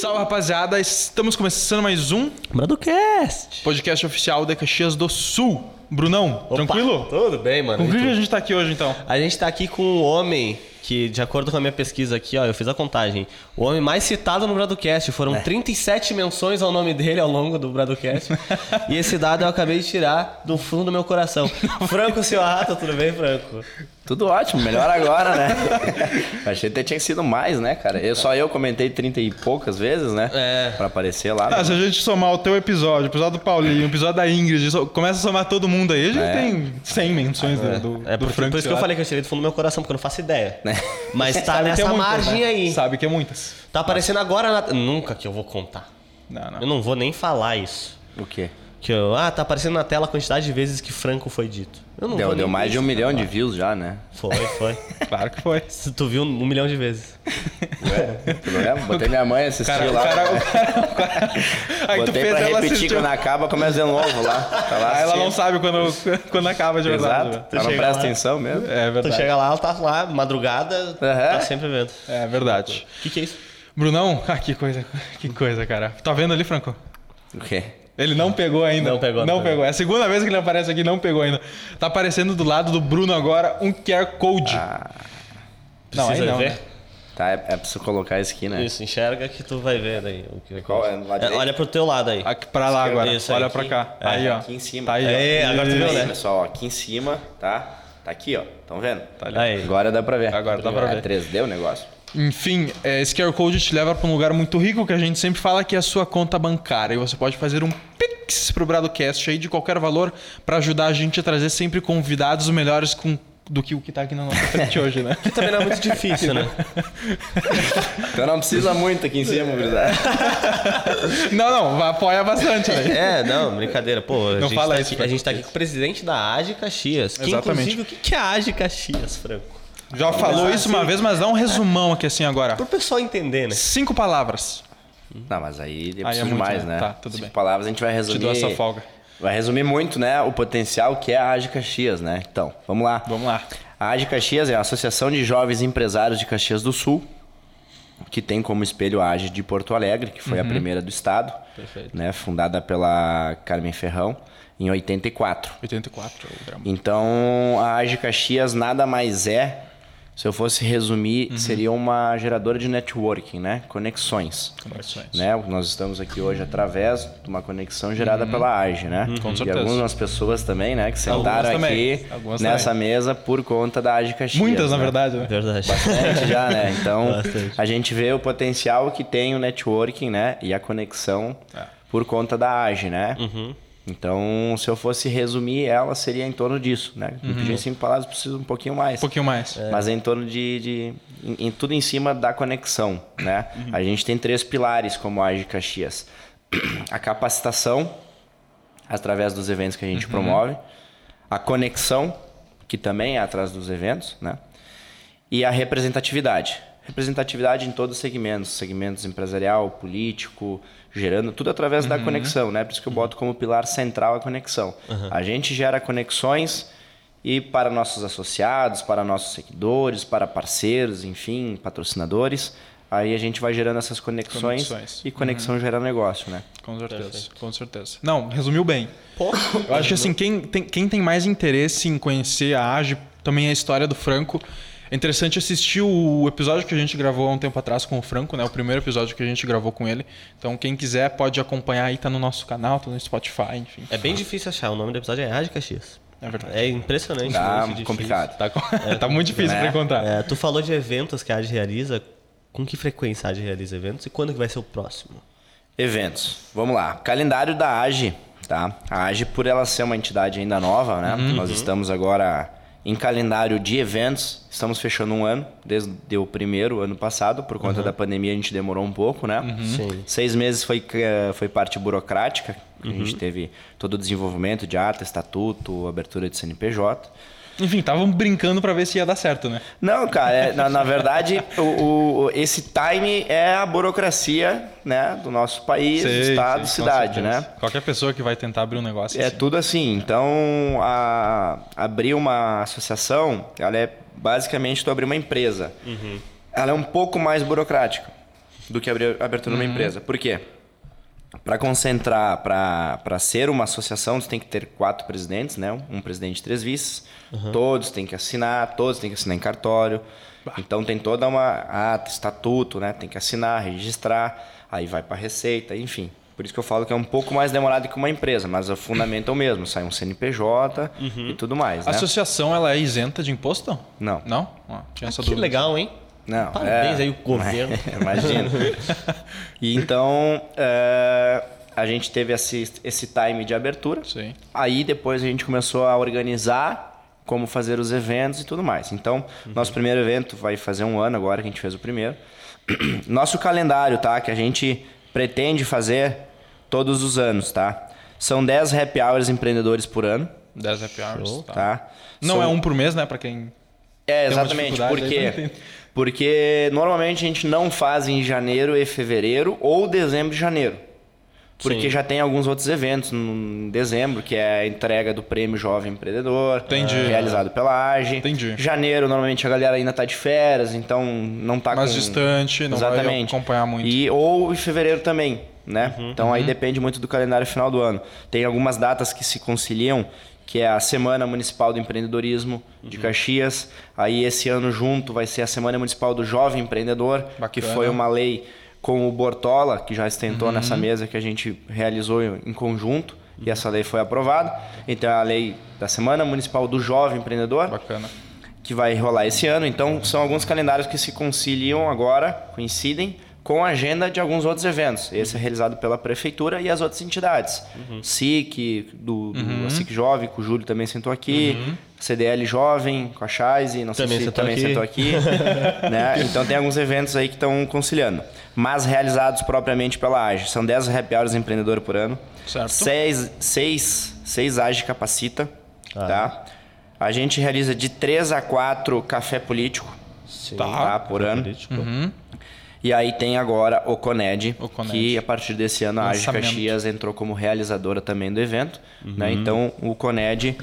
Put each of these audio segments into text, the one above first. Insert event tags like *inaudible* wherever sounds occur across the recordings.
Salve rapaziada, estamos começando mais um Bradocast. podcast oficial de Caxias do Sul. Brunão, tranquilo? Tudo bem, mano. Com E que tu? a gente tá aqui hoje então? A gente tá aqui com um homem que, de acordo com a minha pesquisa aqui, ó, eu fiz a contagem. O homem mais citado no Bradocast. Foram 37 menções ao nome dele ao longo do Bradocast. *laughs* e esse dado eu acabei de tirar do fundo do meu coração. Franco seu rato, tudo bem, Franco? Tudo ótimo, melhor agora, né? *laughs* Achei que tinha sido mais, né, cara? Eu, só eu comentei 30 e poucas vezes, né? É. Pra aparecer lá. Ah, se a gente somar o teu episódio, o episódio do Paulinho, o episódio da Ingrid, começa a somar todo mundo aí, a gente É. tem 100 menções né, do, É do por, Franco por isso que eu falei que eu tirei do fundo do meu coração, porque eu não faço ideia. Né? *laughs* Mas tá é nessa muitas, margem né? aí. Sabe que é muitas. Tá aparecendo agora na... Nunca que eu vou contar. Não, não. Eu não vou nem falar isso. O quê? Que eu, ah, tá aparecendo na tela a quantidade de vezes que Franco foi dito. Eu não Deu, deu mais de um milhão de views já, né? Foi, foi. *laughs* Claro que foi. Se tu viu um milhão de vezes. Ué, problema? Botei minha mãe assistir Cara, lá. cara, o cara, o cara... Aí tu Botei fez pra ela repetir quando acaba, começa de novo lá. Tá lá Aí ela não sabe quando, quando acaba de verdade. Exato. né? Tu Ela não presta lá. atenção mesmo. É Tu verdade. chega lá, ela tá lá, madrugada, tá sempre vendo. É verdade. O que, que é isso? Brunão, ah, que coisa, que coisa, cara. Tá vendo ali, Franco? O quê? Ele não pegou ainda. Não pegou, Não não pegou. pegou. É a segunda vez que ele aparece aqui, não pegou ainda. Tá aparecendo do lado do Bruno agora um QR Code. Ah, não, aí Precisa não. ver? né? tá, é, é preciso colocar isso aqui, né? Isso, enxerga que tu vai ver daí. O que Qual é? É, olha pro teu lado aí. Aqui pra lá agora. Isso aí, Olha aqui. pra cá. É, aí, ó. aqui em cima. Tá aí, ó. É, agora tu viu, Aí, né? pessoal, ó, aqui em cima, tá? Tá aqui, ó. Estão vendo? Tá ali. Aí. Agora dá pra ver. Agora dá pra É ver. 3D o negócio. Enfim, é, esse QR Code te leva pra um lugar muito rico que a gente sempre fala que é a sua conta bancária. E você pode fazer um Pix pro Bradocast aí de qualquer valor pra ajudar a gente a trazer sempre convidados melhores com, do que o que tá aqui na nossa *laughs* frente hoje, né? Que também não é muito difícil, né? *laughs* Então não precisa muito aqui em cima, verdade? *laughs* Não, não, apoia bastante aí. É, não, brincadeira. Pô, a, Não gente, fala tá isso, aqui, a gente tá aqui com o presidente da AGE Caxias. Que, Exatamente. inclusive, o que que é a AGE Caxias, Franco? Já falou isso uma vez, mas dá um resumão aqui assim agora. Pro pessoal entender, né? Cinco palavras. Não, mas aí é é preciso muito, demais, né? né? Tá, tudo Cinco bem. palavras a gente vai Te resumir. dou essa folga. Vai resumir muito, né, o potencial que é a AGE Caxias, né? Então, vamos lá. Vamos lá. A AGE Caxias é a Associação de Jovens Empresários de Caxias do Sul, que tem como espelho a AGE de Porto Alegre, que foi a primeira do estado, Perfeito. né, fundada pela Carmen Ferrão em 84. 84 o grama. Então, a AGE Caxias nada mais é, se eu fosse resumir, Uhum. seria uma geradora de networking, né? Conexões. Conexões. Né? Nós estamos aqui hoje através de uma conexão gerada pela AGE, né? Uhum. Com e certeza. algumas pessoas também, né? Que sentaram Algumas também. aqui Algumas nessa mesa por conta da AGE Caxias. Muitas, na né? verdade, né? Verdade. Bastante já, né? *laughs* Então, Bastante. a gente vê o potencial que tem o networking, né? E a conexão É. por conta da AGE, né? Uhum. Então, se eu fosse resumir, ela seria em torno disso, né? Me Uhum. pedir em cinco palavras, preciso um pouquinho mais. Um pouquinho mais. Mas é em torno de. de em, em tudo em cima da conexão, né? Uhum. A gente tem três pilares como a AGE Caxias: a capacitação, através dos eventos que a Uhum. gente promove, a conexão, que também é atrás dos eventos, né? E a representatividade. Representatividade em todos os segmentos, segmentos empresarial, político, gerando tudo através Uhum. da conexão, né? Por isso que eu boto como pilar central a conexão. A gente gera conexões e para nossos associados, para nossos seguidores, para parceiros, enfim, patrocinadores, aí a gente vai gerando essas conexões, Conexões. e conexão gera negócio, né? Com certeza, com certeza. Não, resumiu bem. Pô, Eu acho que assim, quem tem, quem tem mais interesse em conhecer a AGE, também a história do Franco, é interessante assistir o episódio que a gente gravou há um tempo atrás com o Franco, né? O primeiro episódio que a gente gravou com ele. Então, quem quiser pode acompanhar aí, tá no nosso canal, tá no Spotify, enfim. é bem difícil achar. O nome do episódio é AGE Caxias. É verdade. É impressionante. Tá complicado. Tá, com- *laughs* tá muito difícil né? pra encontrar. É, tu falou de eventos que a AGE realiza. Com que frequência a AGE realiza eventos e quando que vai ser o próximo? Eventos. Vamos lá. Calendário da AGE, tá? A AGE, por ela ser uma entidade ainda nova, né? Nós estamos agora em calendário de eventos. Estamos fechando um ano, desde o primeiro ano passado. Por conta da pandemia, a gente demorou um pouco, né? Sim. Seis meses foi, foi parte burocrática. A gente teve todo o desenvolvimento de ata, estatuto, abertura de CNPJ. Enfim, estavam brincando pra ver se ia dar certo, né? Não, cara, é- na, na verdade, o, o- esse time é a burocracia né, do nosso país, Sei, estado, sei, cidade, né? Qualquer pessoa que vai tentar abrir um negócio. É assim. tudo assim. Então, a- abrir uma associação, ela é basicamente tu abrir uma empresa. Ela é um pouco mais burocrática. do que abrir abertura numa empresa. Por quê? Para concentrar, para ser uma associação, você tem que ter quatro presidentes, né? Um presidente e três vices. Todos têm que assinar, todos têm que assinar em cartório. Então tem toda uma ata, estatuto, né? Tem que assinar, registrar, aí vai para receita, enfim. Por isso que eu falo que é um pouco mais demorado que uma empresa, mas o fundamento é o mesmo, sai um CNPJ e tudo mais, A né? associação ela é isenta de imposto? Não. Não? Ah, tinha essa Que dúvida. legal, hein? Não, Parabéns é- aí o governo. *laughs* Imagina. e então, é, a gente teve esse, esse time de abertura. Sim. Aí depois a gente começou a organizar como fazer os eventos e tudo mais. Então, nosso primeiro evento vai fazer um ano agora que a gente fez o primeiro. *clears throat* Nosso calendário, tá? Que a gente pretende fazer todos os anos, tá? São 10 happy hours empreendedores por ano, 10 happy hours. Show. Tá. tá? Não São- é um por mês, né? Pra quem. É, exatamente. dificuldade Por aí quê? pra entender. Porque normalmente a gente não faz em janeiro e fevereiro ou dezembro e janeiro. Porque Sim. já tem alguns outros eventos em dezembro, que é a entrega do Prêmio Jovem Empreendedor, Entendi. realizado pela AGE. Entendi. Janeiro, normalmente a galera ainda tá de férias, então não tá Mais com... distante, não vai Exatamente. acompanhar muito. E, ou em fevereiro também, né? Uhum. então aí depende muito do calendário final do ano. Tem algumas datas que se conciliam, que é a Semana Municipal do Empreendedorismo Uhum. de Caxias. Aí esse ano junto vai ser a Semana Municipal do Jovem Empreendedor, que Bacana. foi uma lei com o Bortola, que já Uhum. estentou nessa mesa que a gente realizou em conjunto. E essa lei foi aprovada. Então é a lei da Semana Municipal do Jovem Empreendedor Bacana. que vai rolar esse ano. Então, são alguns calendários que se conciliam agora, coincidem com a agenda de alguns outros eventos. Esse é realizado pela prefeitura e as outras entidades. SIC, do, do a SIC Jovem, que o Júlio também sentou aqui. CDL Jovem, com a Chaise, não sei Também se sentou também aqui. sentou aqui. *laughs* né? Então, tem alguns eventos aí que estão conciliando. Mas realizados propriamente pela AGE. São 10 happy hours empreendedor por ano. Certo. 6 seis, seis AGE capacita. Tá? A gente realiza de 3 a 4 café político Sim. tá, por ano. Político. E aí tem agora o Coned, O Coned. que a partir desse ano a AGE Lançamento. Caxias entrou como realizadora também do evento. Né? Então o Coned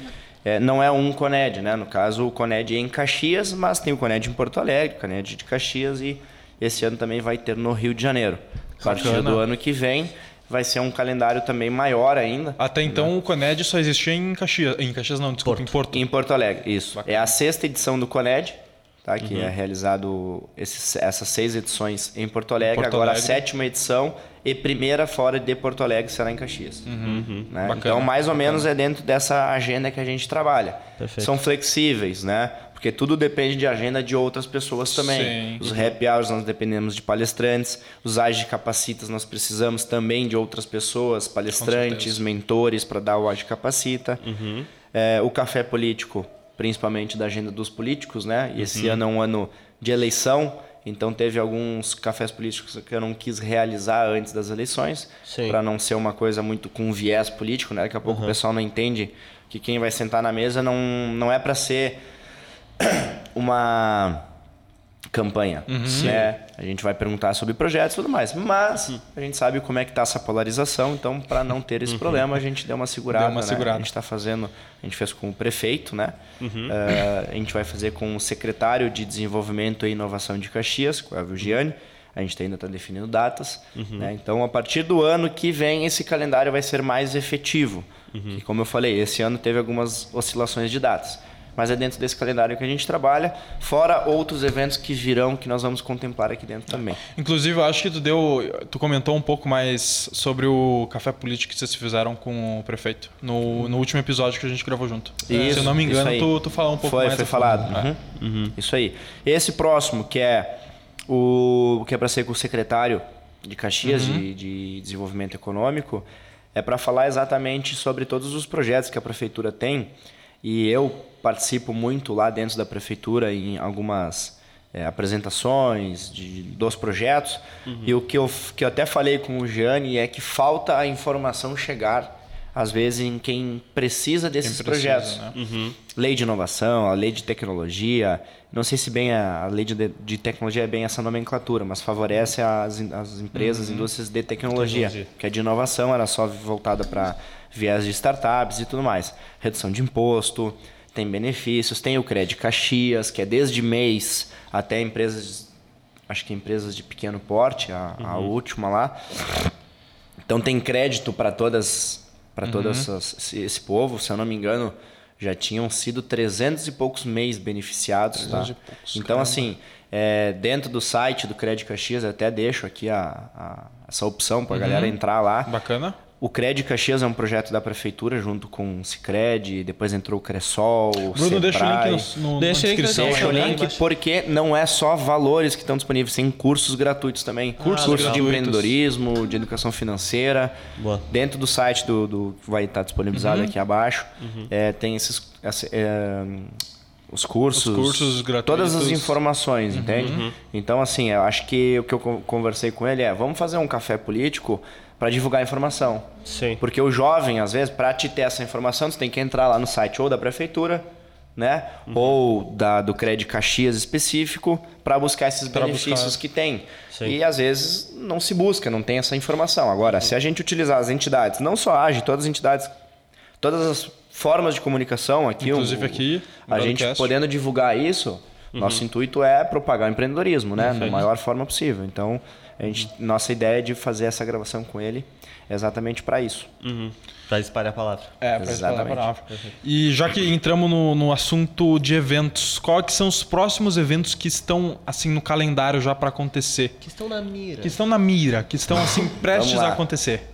é, não é um Coned, né? No caso o Coned é em Caxias, mas tem o Coned em Porto Alegre, o Coned de Caxias e esse ano também vai ter no Rio de Janeiro. A partir Bacana. do ano que vem vai ser um calendário também maior ainda. Até então o Coned só existia em Caxias. Em Caxias não, desculpa, em Porto. Em Porto Alegre, isso. É a sexta edição do Coned, tá? que Uhum. é realizado esses, essas seis edições em Porto Alegre. Porto Agora Alegre. a sétima edição e primeira fora de Porto Alegre será em Caxias. Né? Uhum. Bacana, Então, mais ou menos é dentro dessa agenda que a gente trabalha. Perfeito. São flexíveis, né? Porque tudo depende de agenda de outras pessoas também. Sim. Os happy hours nós dependemos de palestrantes, os AGE capacitas nós precisamos também de outras pessoas, palestrantes, mentores para dar o AGE capacita. É, o café político, principalmente da agenda dos políticos, né? E esse ano é um ano de eleição, então teve alguns cafés políticos que eu não quis realizar antes das eleições, para não ser uma coisa muito com viés político, né? Daqui a pouco o pessoal não entende que quem vai sentar na mesa não, não é para ser *clears throat* uma campanha, né? A gente vai perguntar sobre projetos e tudo mais, mas a gente sabe como é que tá essa polarização, então para não ter esse problema a gente deu uma segurada, Deu uma né? segurada. A gente está fazendo, a gente fez com o prefeito, né? Eh, a gente vai fazer com o secretário de Desenvolvimento e Inovação de Caxias, com a Vigiane. A gente ainda está definindo datas. né? Então, a partir do ano que vem, esse calendário vai ser mais efetivo. Que, como eu falei, esse ano teve algumas oscilações de datas. Mas é dentro desse calendário que a gente trabalha, fora outros eventos que virão, que nós vamos contemplar aqui dentro também. Inclusive, eu acho que tu deu. Tu comentou um pouco mais sobre o café político que vocês fizeram com o prefeito no, no último episódio que a gente gravou junto. Se eu não me isso engano, tu, tu falou um pouco foi, mais. Foi falado. É. Uhum. Isso aí. Esse próximo, que é o que é para ser com o secretário de Caxias Uhum. de, de Desenvolvimento Econômico, é para falar exatamente sobre todos os projetos que a prefeitura tem. E eu participo muito lá dentro da prefeitura em algumas é, apresentações de, dos projetos. E o que eu, que eu até falei com o Gianni é que falta a informação chegar, às vezes, em quem precisa desses Quem precisa, projetos. né? Lei de inovação, a lei de tecnologia. Não sei se bem a, a lei de, de tecnologia é bem essa nomenclatura, mas favorece as, as empresas, indústrias de tecnologia, Tecnologia. que a de inovação era só voltada para viés de startups e tudo mais. Redução de imposto, tem benefícios, tem o Crédito Caxias, que é desde mês até empresas acho que empresas de pequeno porte, a, a última lá. Então tem crédito para todas, para todas esse, esse povo, se eu não me engano, já tinham sido 300 e poucos mês beneficiados, tá? 300 poucos, então caramba. assim, é, dentro do site do Crédito Caxias, eu até deixo aqui a, a- essa opção para a galera entrar lá. Bacana. O Crédito Caxias é um projeto da prefeitura junto com o Cicred, depois entrou o Cressol, o Bruno, deixa o Sebrae. link no, no, Deixa na descrição. Deixa o Olhar link porque não é só valores que estão disponíveis, tem cursos gratuitos também. Cursos de gratuitos. empreendedorismo, de educação financeira. Boa. Dentro do site do, do que vai estar disponibilizado Uhum. aqui abaixo, é, tem esses essa- é, os cursos, Os cursos gratuitos. todas as informações, entende? Então assim, eu acho que o que eu con- conversei com ele é, vamos fazer um café político para divulgar a informação. Sim. Porque o jovem, às vezes, para te ter essa informação, você tem que entrar lá no site ou da prefeitura, né? Ou da, do Crédito Caxias específico, para buscar esses Pra benefícios buscar. que tem. Sim. E às vezes não se busca, não tem essa informação. Agora, se a gente utilizar as entidades, não só a AGE, todas as entidades, todas as formas de comunicação aqui, Inclusive o- aqui, a gente podendo divulgar isso, nosso intuito é propagar o empreendedorismo, né? Da maior forma possível. Então, a gente, nossa ideia de fazer essa gravação com ele é exatamente para isso. Uhum. Pra espalhar a palavra. É, pra espalhar a palavra. E já que entramos no, no assunto de eventos, quais que são os próximos eventos que estão assim no calendário já para acontecer? Que estão na mira. Que estão na mira, que estão assim *laughs* prestes a acontecer.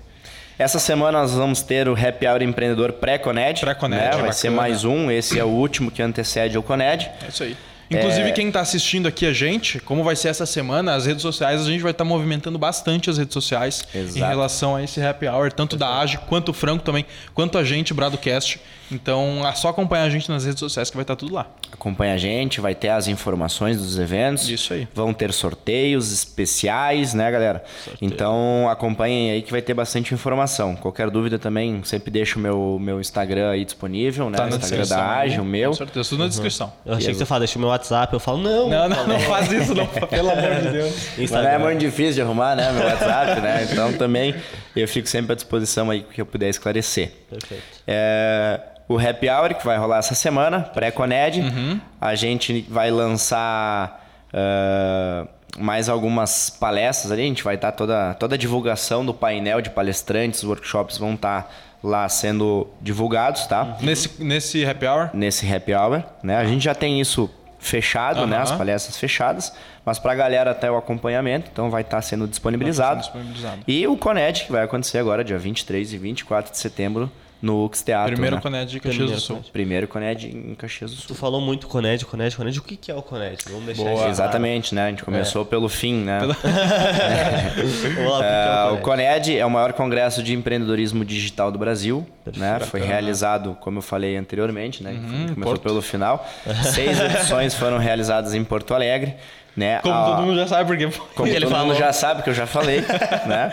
Essa semana nós vamos ter o Happy Hour Empreendedor Pré-Coned. Pré-Coned, né? Vai bacana. ser mais um, esse é o último que antecede o Coned. É isso aí. Inclusive, É. quem está assistindo aqui a gente, como vai ser essa semana, as redes sociais, a gente vai estar movimentando bastante as redes sociais em Exato. relação a esse happy hour, tanto da AGE quanto o Franco também, quanto a gente, Bradocast. Então, é só acompanhar a gente nas redes sociais que vai estar tudo lá. Acompanha a gente, vai ter as informações dos eventos. Isso aí. Vão ter sorteios especiais, né, galera? Então acompanhem aí que vai ter bastante informação. Qualquer dúvida também, sempre deixo o meu, meu Instagram aí disponível, né? Tá o na Instagram descrição. da. Age, o meu. Com certeza, tudo na descrição. Eu achei que você fala, deixa o meu WhatsApp. Eu falo, não. Não, não, não faz isso, não, *laughs* pelo amor de Deus. Mas não Instagram. é muito difícil de arrumar, né? Meu WhatsApp, né? Então também eu fico sempre à disposição aí que eu puder esclarecer. Perfeito. É, o Happy Hour, que vai rolar essa semana, pré-Coned. Uhum. A gente vai lançar ah, mais algumas palestras ali. A gente vai estar toda, toda a divulgação do painel de palestrantes, os workshops vão estar lá sendo divulgados, tá? Nesse, nesse happy hour, Nesse Happy Hour, né? A gente já tem isso fechado, né? Aham. As palestras fechadas. Mas para a galera até o acompanhamento, então vai estar sendo disponibilizado. Vai estar sendo disponibilizado. E o Coned, que vai acontecer agora, dia 23 e 24 de setembro, no Ux Teatro. primeiro né? Coned de Caxias Primeiro do Sul. Primeiro Coned em Caxias do Sul. Tu falou muito Coned, Coned, Coned. O que que é o Coned? Vamos deixar Boa. isso. Exatamente, né? A gente começou pelo fim, né? *laughs* Vamos lá, o é É, o Coned? Coned é o maior congresso de empreendedorismo digital do Brasil. Né? Foi realizado, como eu falei anteriormente, né? Começou Porto. pelo final. Seis *laughs* edições foram realizadas em Porto Alegre. Né? Como A- todo mundo já sabe, porque... Como ele todo mundo falou. já sabe, que eu já falei, *laughs* né?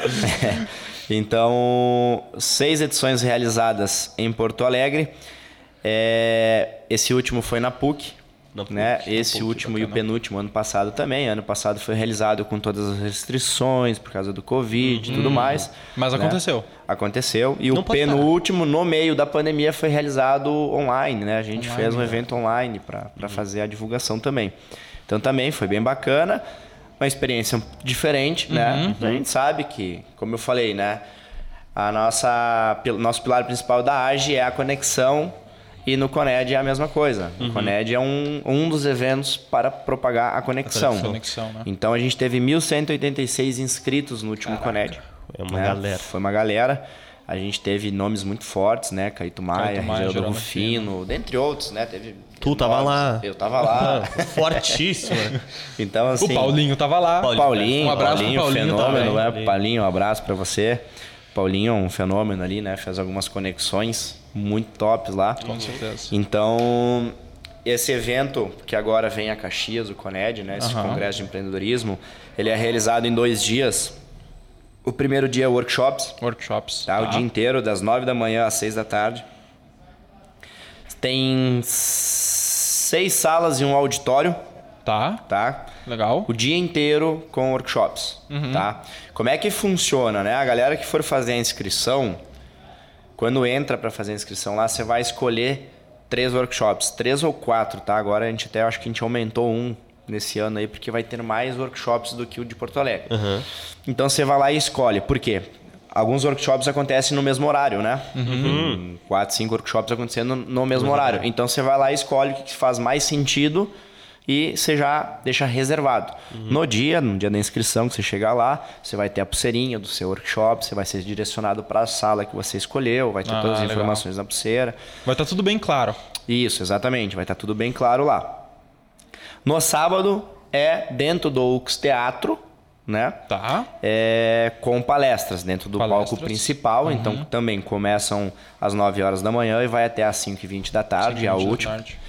Então, seis edições realizadas em Porto Alegre. É, esse último foi na PUC, Na PUC, né? na Esse PUC, último e o penúltimo ano passado também. Ano passado foi realizado com todas as restrições por causa do Covid e tudo mais. Mas né? aconteceu. Aconteceu. E Não o penúltimo, no meio da pandemia, foi realizado online, né? A gente Online, fez um né? evento online para fazer a divulgação também. Então também foi bem bacana. Uma experiência diferente, né? A gente sabe que, como eu falei, né? A nossa, nosso pilar principal da AGE é a conexão e no Coned é a mesma coisa. O Coned é um, um dos eventos para propagar a conexão. Conexão, né? Então a gente teve 1.186 inscritos no último Coned. É uma né? galera. Foi uma galera. A gente teve nomes muito fortes, né? Caíto Maia, Geraldo Rufino, dentre outros, né? Teve Tu tava nomes. lá. Eu tava lá. *laughs* Fortíssimo. né? *laughs* então, assim... O Paulinho tava lá. Paulinho. Paulinho, Um abraço pro Paulinho, Paulinho fenômeno, também. né? Paulinho, um abraço pra você. Paulinho é um fenômeno ali, né? Fez algumas conexões muito tops lá. Com certeza. Então, esse evento que agora vem a Caxias, o Coned, né? Esse Aham. congresso de empreendedorismo, ele é realizado em dois dias. O primeiro dia é workshops, Workshops. tá? O dia inteiro, das nove da manhã às seis da tarde. Tem seis salas e um auditório, Tá, tá? legal. O dia inteiro com workshops, tá? Como é que funciona, né? A galera que for fazer a inscrição, quando entra para fazer a inscrição lá, você vai escolher três workshops, três ou quatro, tá? Agora a gente até acho que a gente aumentou um nesse ano aí, porque vai ter mais workshops do que o de Porto Alegre. Então você vai lá e escolhe. Por quê? Alguns workshops acontecem no mesmo horário, né? Uhum. Quatro, cinco workshops acontecendo no mesmo horário. Então você vai lá e escolhe o que faz mais sentido e você já deixa reservado. No dia, no dia da inscrição que você chegar lá, você vai ter a pulseirinha do seu workshop, você vai ser direcionado para a sala que você escolheu, vai ter Ah, todas as legal. informações na pulseira. Vai estar tudo bem claro. Isso, exatamente. Vai estar tudo bem claro lá. No sábado é dentro do UX Teatro, né? Tá. É, com palestras dentro do Palestras. palco principal. Então também começam às 9 horas da manhã e vai até às 5h20 da tarde, a 5h20 da última. tarde.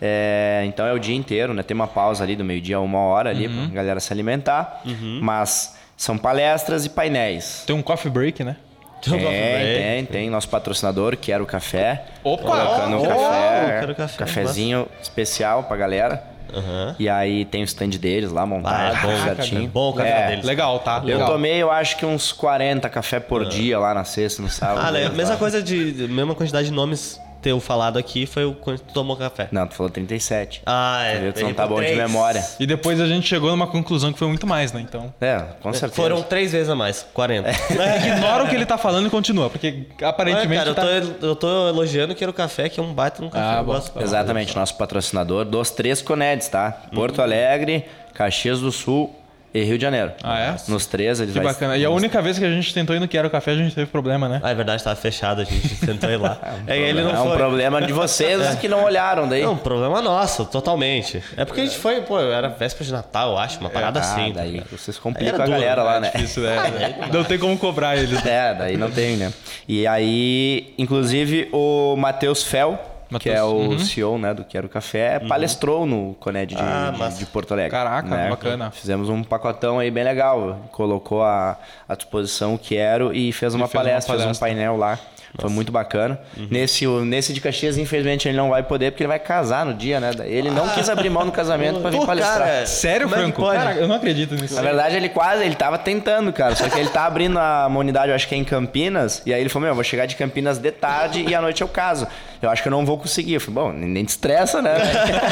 É, então é o dia inteiro, né? Tem uma pausa ali do meio-dia a uma hora ali Uhum. pra galera se alimentar. Mas são palestras e painéis. Tem um coffee break, né? Então, Tem, tem, tem. Nosso patrocinador, Quero Café. Opa! Colocando um Oh, café, Quero Café, cafezinho especial pra galera. Aham. E aí tem o stand deles lá Ah, montado, é bom, certinho. bom o café É, deles. Legal, tá? Eu Legal. tomei, eu acho que uns 40 café por dia lá na sexta, no sábado. Ah, legal. Lá. mesma coisa de. Mesma quantidade de nomes teu falado aqui foi o quando tu tomou café. Não, tu falou 37. Ah, é. Tu não tá bom de três. memória. E depois a gente chegou numa conclusão que foi muito mais, né? Então. É, com certeza. Foram três vezes a mais, 40. *laughs* Ignora o que ele tá falando e continua, porque aparentemente. Olha, cara, tá... eu, tô, eu tô elogiando que era o café, que é um baita no café. Ah, eu bom. gosto. Exatamente, nosso patrocinador dos três Coneds, tá? Uhum. Porto Alegre, Caxias do Sul e Rio de Janeiro. Ah, é? Nos três eles Que vai- bacana. E a única vez que a gente tentou ir no Quero Café, a gente teve problema, né? Ah, é verdade, tava fechado, a gente *laughs* tentou ir lá. é, ele não é um foi. problema de vocês *laughs* que não olharam daí. Não, um problema nosso, totalmente. É porque a gente foi, pô, era véspera de Natal, eu acho, uma parada ah, assim. tá daí vocês complicam era a duro, galera lá, é né? *laughs* Isso, né? Não tem como cobrar eles. É, daí não tem, né? E aí, inclusive, o Matheus Fel, que Matheus, é o uhum. CEO né, do Quero Café, palestrou no Coned de, Ah, de- Porto Alegre. Caraca, né? bacana. Fizemos um pacotão aí bem legal. Colocou à, à disposição o Quero e fez uma, fez uma palestra, fez um palestra. painel lá. Foi muito bacana. Uhum. Nesse, nesse de Caxias, infelizmente, ele não vai poder, porque ele vai casar no dia, né? Ele não quis abrir mão no casamento pra vir Pô, palestrar. cara, Sério, é que Franco? pode? Cara, eu não acredito nisso. Na verdade, ele quase, ele tava tentando, cara. Só que ele tá abrindo a uma unidade, eu acho que é em Campinas. E aí ele falou, meu, eu vou chegar de Campinas de tarde e à noite eu caso. Eu acho que eu não vou conseguir. Eu falei, bom, nem te estressa, né?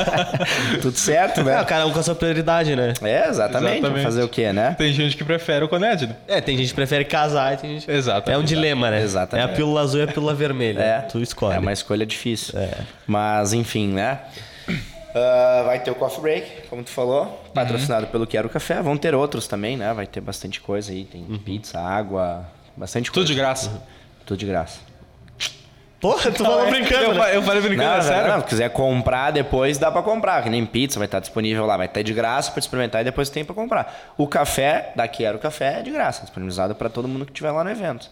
*laughs* Tudo certo, É, né? o cara um com a sua prioridade, né? É, exatamente. Exatamente. Fazer o quê, né? Tem gente que prefere o Coned, né? É, tem gente que prefere casar e tem gente. Exato. É um dilema, né? Exatamente. É a pílula azul e a pílula vermelha. É. Tu escolhe. É uma escolha difícil. É. Mas, enfim, né? Ah, vai ter o Coffee Break, como tu falou, patrocinado pelo Quero Café. Vão ter outros também, né? Vai ter bastante coisa aí. Tem pizza, água, bastante Tudo coisa. de graça. Tudo de graça. Porra, tu falou brincando, eu, né? eu falei brincando, Não, é sério? não, se quiser comprar depois, dá pra comprar. Que nem pizza vai estar disponível lá, vai estar de graça pra experimentar e depois tem pra comprar. O café, da Quero Café, é de graça, disponibilizado pra todo mundo que estiver lá no evento.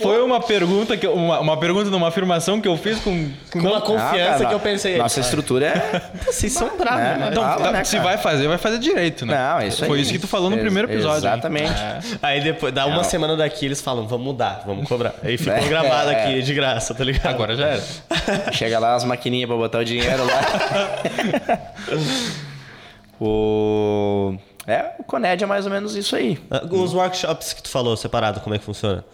Foi uma pergunta, que eu- uma, uma pergunta numa afirmação que eu fiz com. com Com uma confiança Ah, cara, que eu pensei. Nossa estrutura é. *laughs* Vocês são bravos, né? né? Não, Fala, tá- né, se vai fazer, vai fazer direito, né? Não, é isso aí. Foi isso que tu falou no primeiro episódio. Exatamente. É. Aí depois, dá uma Não. semana daqui, eles falam, vamos mudar, vamos cobrar. Aí ficou É. gravado aqui, de graça, tá ligado? Agora já era. *laughs* Chega lá as maquininhas pra botar o dinheiro lá. *laughs* o. É, o Coned é mais ou menos isso aí. Ah, Os workshops que tu falou separado, como é que funciona?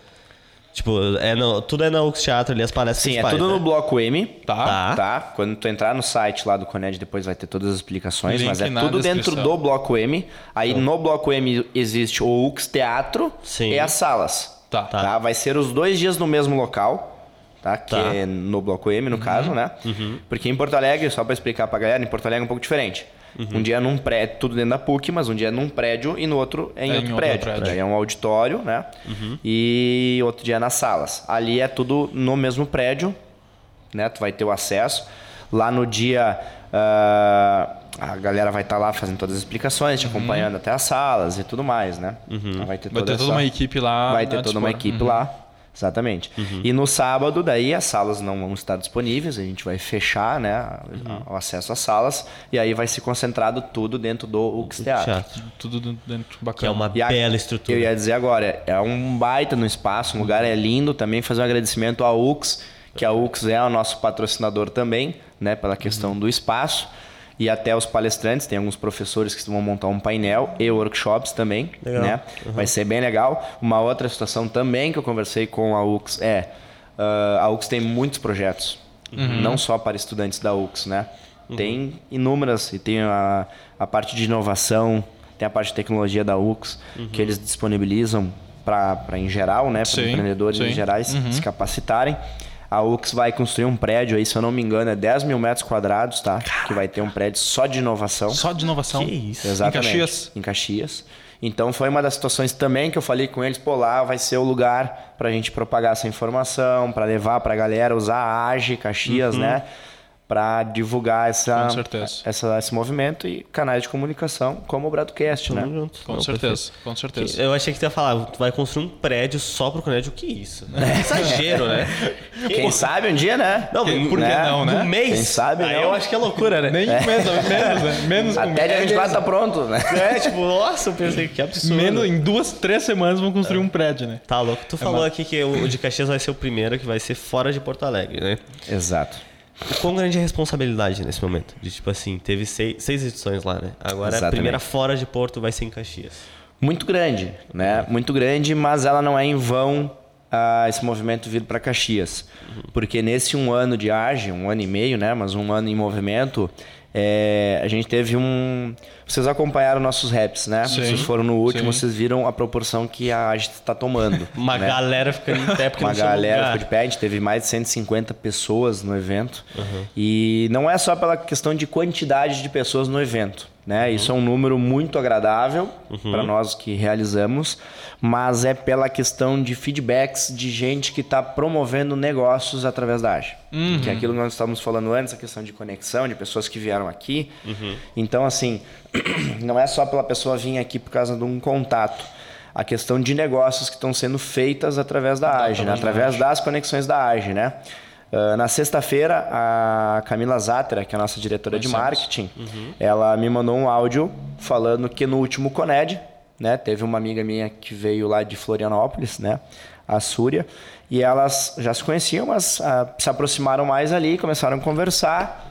Tipo, é no, tudo é na UX Teatro ali, as palestras Sim, é tudo né? no bloco M. Tá. Tá. Tá? Quando tu entrar no site lá do Coned, depois vai ter todas as explicações, Link mas é tudo dentro do bloco M. Aí no bloco M existe o UX Teatro Sim. e as salas. Tá. Tá. Vai ser os dois dias no mesmo local. Tá? Que Tá. é no bloco M, no Uhum. caso, né? Porque em Porto Alegre, só pra explicar pra galera, em Porto Alegre é um pouco diferente. Uhum. Um dia é num prédio, tudo dentro da PUC, mas um dia é num prédio e no outro é em É em outro, outro prédio. prédio. Uhum. Daí é um auditório, né? E outro dia é nas salas. Ali é tudo no mesmo prédio, né? Tu vai ter o acesso. Lá no dia ah, a galera vai estar lá fazendo todas as explicações, te acompanhando até as salas e tudo mais, né? Então vai ter Vai toda, ter toda essa- uma equipe lá. Vai ter toda uma equipe lá. Exatamente. E no sábado, daí, as salas não vão estar disponíveis, a gente vai fechar né, a- o acesso às salas, e aí vai ser concentrado tudo dentro do UX Teatro. Teatro. Tudo dentro Que bacana. é uma E a- bela estrutura. Eu ia dizer agora, é um baita no espaço, um lugar é lindo. Também fazer um agradecimento à UX, que a UX é o nosso patrocinador também, né, pela questão do espaço. E até os palestrantes, tem alguns professores que vão montar um painel e workshops também, Legal. né? Vai ser bem legal. Uma outra situação também que eu conversei com a UX é, ah, a UX tem muitos projetos, não só para estudantes da UX, né? Tem inúmeras, e tem a, a parte de inovação, tem a parte de tecnologia da UX, que eles disponibilizam para em geral, né, para empreendedores sim. em gerais se capacitarem. A UX vai construir um prédio aí, se eu não me engano, é 10 mil metros quadrados, tá? Que vai ter um prédio só de inovação. Só de inovação. Que isso. Exatamente. Em Caxias? Em Caxias. Então foi uma das situações também que eu falei com eles, pô, lá vai ser o lugar pra gente propagar essa informação, pra levar pra galera usar a AGE Caxias, né? Pra divulgar essa, Com certeza. essa, esse movimento e canais de comunicação como o Bradcast, né? Tamo junto. Com Não, certeza, com certeza. Eu achei que tu ia falar, tu vai construir um prédio só pro Coned. O que é isso? Né? Exagero, né? *laughs* Quem sabe um dia, né? Não, Por que né? não, né? Um mês? Quem sabe Aí não. eu acho que é loucura, né? Nem menos, *laughs* menos, né? Menos Até dia 24 tá pronto, né? É, tipo, nossa, eu pensei que absurdo. menos em duas, três semanas vão construir um prédio, né? Tá louco. Tu falou aqui que o de Caxias vai ser o primeiro que vai ser fora de Porto Alegre, né? Exato. O quão grande é a responsabilidade nesse momento? De tipo assim, teve seis, seis edições lá, né? Agora a Exatamente. primeira fora de Porto vai ser em Caxias. Muito grande, né? Muito grande, mas ela não é em vão ah, esse movimento vir para Caxias. Porque nesse um ano de AGE, um ano e meio, né? Mas um ano em movimento, é, a gente teve um... Vocês acompanharam nossos raps, né? Sim, Vocês foram no último, sim. vocês viram a proporção que a AGE está tomando. *laughs* Uma né? galera ficando em pé porque Uma não galera ficou de pé, a gente teve mais de 150 pessoas no evento. E não é só pela questão de quantidade de pessoas no evento. Né? Isso é um número muito agradável para nós que realizamos, mas é pela questão de feedbacks de gente que está promovendo negócios através da AGE. Que é aquilo que nós estávamos falando antes, a questão de conexão, de pessoas que vieram aqui. Então, assim, *clears throat* não é só pela pessoa vir aqui por causa de um contato a questão de negócios que estão sendo feitas através da AGE, né? através das conexões da AGE, né? Ah, na sexta-feira, a Camila Zatera, que é a nossa diretora de marketing, ela me mandou um áudio falando que no último Coned, né, teve uma amiga minha que veio lá de Florianópolis, né, a Súria, e elas já se conheciam, mas ah, se aproximaram mais ali, começaram a conversar.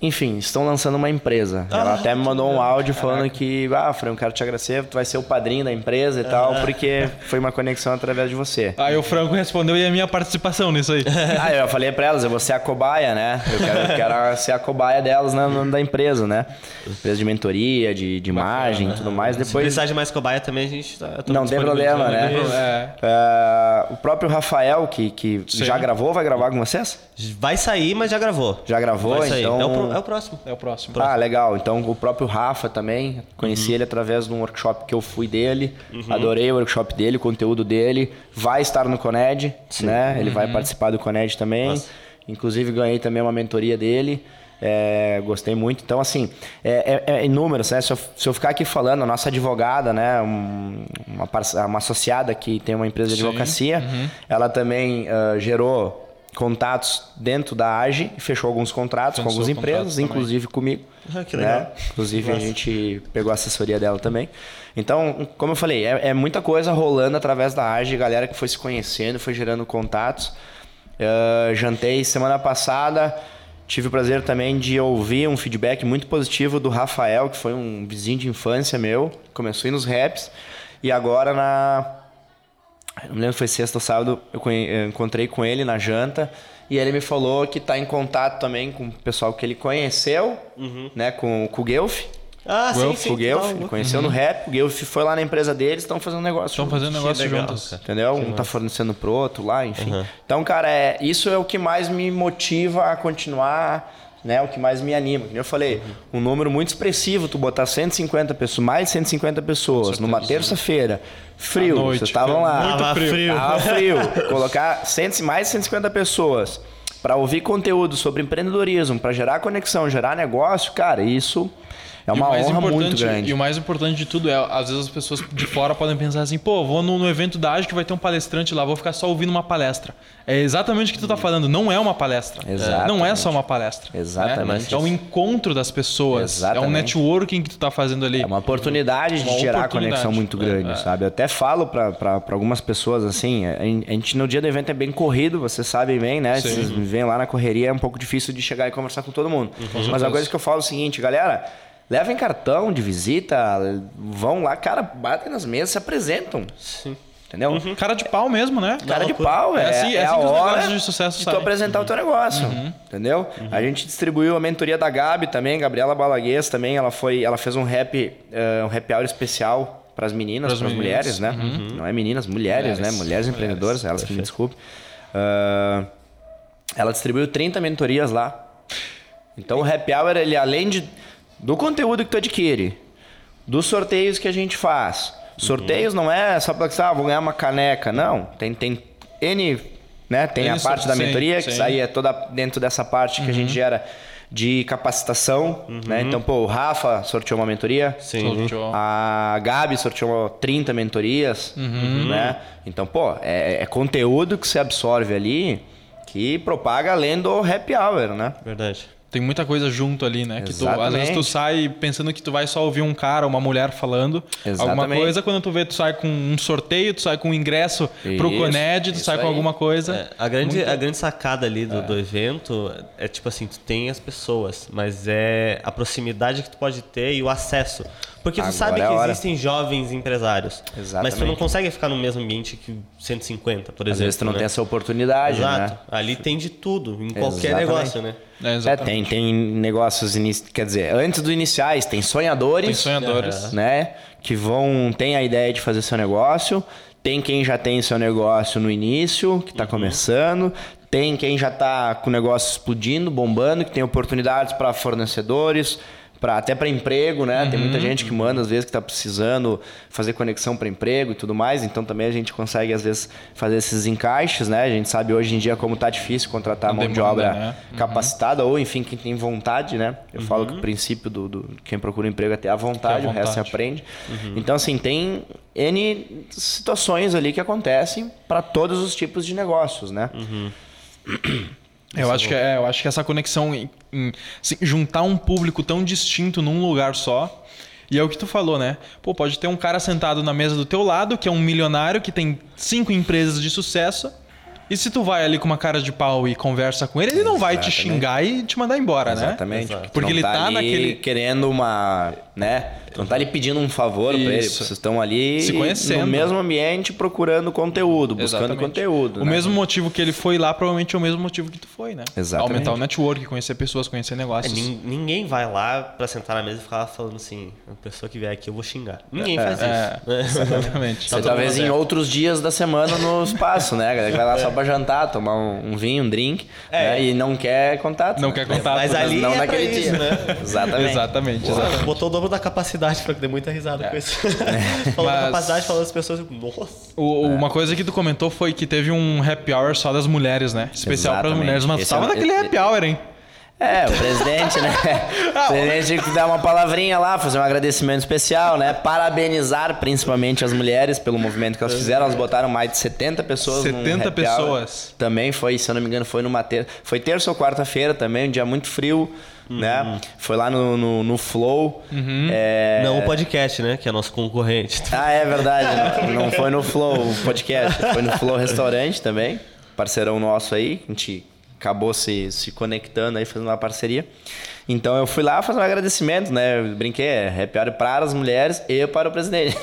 Enfim, estão lançando uma empresa. Ela até me mandou um áudio falando que, ah, Fran, eu quero te agradecer, tu vai ser o padrinho da empresa e tal, porque foi uma conexão através de você. Aí o Franco respondeu e a minha participação nisso aí. *laughs* Ah, eu falei pra elas, eu vou ser a cobaia, né? Eu quero, eu quero ser a cobaia delas na, na- da empresa, né? Empresa de mentoria, de, de imagem e tudo mais. Se Depois. precisar de mais cobaia também, a gente tá... Não tem problema, né? É. Ah, o próprio Rafael, que, que Sim. já gravou, vai gravar com vocês? Vai sair, mas já gravou. Já gravou, Vai sair. então. É, o, pro- é o próximo. É o próximo. Ah, legal. Então, o próprio Rafa também, conheci ele através de um workshop que eu fui dele. Adorei o workshop dele, o conteúdo dele. Vai estar no Coned, né? Ele vai participar do Coned também. Nossa. Inclusive, ganhei também uma mentoria dele. É, gostei muito. Então, assim, é, é, é inúmeros, né? Se eu, se eu ficar aqui falando, a nossa advogada, né? um- uma, uma associada que tem uma empresa de Sim. advocacia, ela também ah, gerou contatos dentro da AGE e fechou alguns contratos com Fechou algumas contratos empresas, também. inclusive comigo. Ah, que né? legal. Inclusive, a gente pegou a assessoria dela também. Então, como eu falei, é, é muita coisa rolando através da AGE, galera que foi se conhecendo, foi gerando contatos. Eh, jantei semana passada, tive o prazer também de ouvir um feedback muito positivo do Rafael, que foi um vizinho de infância meu, começou a ir nos raps, e agora na. Eu não lembro se foi sexta ou sábado, eu eu encontrei com ele na janta e ele me falou que está em contato também com o pessoal que ele conheceu, né, com, com o Guelph. Ah, sim, Guelph, sim. o Guelph, total. ele conheceu no rap, o Guelph foi lá na empresa deles, estão fazendo negócio Estão fazendo negócio legal, juntos. cara. Entendeu? Um tá fornecendo pro outro lá, enfim. Então, cara, é, isso é o que mais me motiva a continuar, né? O que mais me anima. Como eu falei, um número muito expressivo, tu botar 150 pessoas, mais de 150 pessoas, numa terça-feira, frio, noite, vocês estavam lá. muito Tava frio. frio. Tava *laughs* frio. Colocar 100, mais de 150 pessoas para ouvir conteúdo sobre empreendedorismo, para gerar conexão, gerar negócio, cara, isso é o uma mais honra muito importante- grande. E o mais importante de tudo é, às vezes as pessoas de fora podem pensar assim, pô, vou no, no evento da AGE que vai ter um palestrante lá, vou ficar só ouvindo uma palestra. É exatamente o que tu tá falando, não é uma palestra. Exatamente. Não é só uma palestra. Exatamente. né? É um encontro das pessoas. É um Exatamente. networking que tu tá fazendo ali. É uma oportunidade de Uma gerar oportunidade. conexão muito grande, É, sabe? Eu até falo para algumas pessoas assim, a gente no dia do evento é bem corrido, vocês sabem bem, né? Sim. Vocês veem lá na correria, é um pouco difícil de chegar e conversar com todo mundo. Mas certeza. a coisa que eu falo é o seguinte, galera, levem cartão de visita, vão lá, cara, batem nas mesas, se apresentam. Sim. Entendeu? Uhum. Cara de pau mesmo, né? Cara de pau, é, É assim- é é assim a que os hora negócios de sucesso tu saem. apresentar o teu negócio, entendeu? A gente distribuiu a mentoria da Gabi também, Gabriela Balaguês também, ela foi, ela fez um rap, eh, um happy hour especial para as meninas, Pras para as mulheres, né? Não é meninas, mulheres, né? Mulheres empreendedoras, elas que me desculpem. Ah, ela distribuiu 30 mentorias lá. Então o happy hour, ele além de, do conteúdo que tu adquire, dos sorteios que a gente faz. Sorteios não é só para que ah, vou ganhar uma caneca. Não, tem, tem N, né? Tem N a parte da sim, mentoria, que sim. isso aí é toda dentro dessa parte que a gente gera de capacitação, né? Então, pô, o Rafa sorteou uma mentoria. Sim. Sorteou. A Gabi sorteou 30 mentorias, Uhum. né? Então, pô, é, é conteúdo que você absorve ali que propaga além do happy hour, né? Verdade. Tem muita coisa junto ali, né? Que tu, às vezes tu sai pensando que tu vai só ouvir um cara, uma mulher falando alguma Exatamente. coisa. Quando tu vê, tu sai com um sorteio, tu sai com um ingresso pro Isso, Coned, tu sai com aí. alguma coisa. É, a, grande, a grande sacada ali do, do evento é tipo assim, tu tem as pessoas, mas é a proximidade que tu pode ter e o acesso. Porque tu Agora sabe é que hora. existem jovens empresários. Mas tu Exatamente. não consegue ficar no mesmo ambiente que 150, por Às exemplo. vezes tu não né? tem essa oportunidade, Exato. né? Ali tem de tudo, em qualquer Exatamente. negócio, né? É, É, exatamente. tem, tem negócios, inici- quer dizer, antes dos iniciais, tem sonhadores, Tem sonhadores. né? Que vão, tem a ideia de fazer seu negócio, tem quem já tem seu negócio no início, que está começando, tem quem já está com o negócio explodindo, bombando, que tem oportunidades para fornecedores, para até para emprego, né? Tem muita gente que manda às vezes que está precisando fazer conexão para emprego e tudo mais, então também a gente consegue às vezes fazer esses encaixes, né? A gente sabe hoje em dia como tá difícil contratar A mão de demanda, obra né? capacitada ou enfim quem tem vontade, né? Eu falo que o princípio do, do quem procura emprego é ter a vontade, Ter a o resto vontade. aprende. Então assim tem n situações ali que acontecem para todos os tipos de negócios, né? Eu acho, que, é, eu acho que essa conexão em, em, assim, juntar um público tão distinto num lugar só. E é o que tu falou, né? Pô, pode ter um cara sentado na mesa do teu lado, que é um milionário, que tem cinco empresas de sucesso. E se tu vai ali com uma cara de pau e conversa com ele, ele não vai te Exatamente. xingar e te mandar embora, né? Exatamente. Exato. Tu Porque não ele tá ali naquele- querendo uma, né? Tu não tá ali pedindo um favor pra ele, Isso. vocês estão ali Se conhecendo. no mesmo ambiente procurando conteúdo, buscando Exatamente. conteúdo. O né? mesmo motivo que ele foi lá, provavelmente é o mesmo motivo que tu foi, né? Exatamente. Aumentar o network, conhecer pessoas, conhecer É, negócios. nin- ninguém vai lá pra sentar na mesa e ficar falando assim, a pessoa que vier aqui eu vou xingar. Ninguém faz É, isso. exatamente. *laughs* Você todo talvez em certo. outros dias da semana no espaço, né? A galera que vai lá só pra jantar, tomar um, um vinho, um drink, É. né? E não quer contato. Não né? quer contato. Mas né? ali não é pra naquele isso, dia. né? Exatamente. Exatamente, exatamente. Botou o dobro da capacidade pra ter muita risada com isso. *laughs* Falou Mas- da capacidade, falando as pessoas, nossa. O- É. Uma coisa que tu comentou foi que teve um happy hour só das mulheres, né? Especial para as mulheres, mas tu tava é- naquele happy hour, hein? É, o presidente, né? *laughs* O presidente tinha que dar uma palavrinha lá, fazer um agradecimento especial, né? Parabenizar principalmente as mulheres pelo movimento que elas fizeram. Elas botaram mais de 70 pessoas num 70 happy hour. pessoas. Também foi, se eu não me engano, foi numa terça. Foi terça ou quarta-feira também, um dia muito frio, né? Foi lá no, no, no Flow. É... Não o podcast, né? Que é nosso concorrente. Ah, é verdade. Não, não foi no Flow podcast, foi no Flow Restaurante também. Parceirão nosso aí. A gente acabou se, se conectando aí, fazendo uma parceria. Então eu fui lá fazer um agradecimento, né? Eu brinquei, é happy hour para as mulheres e para o presidente.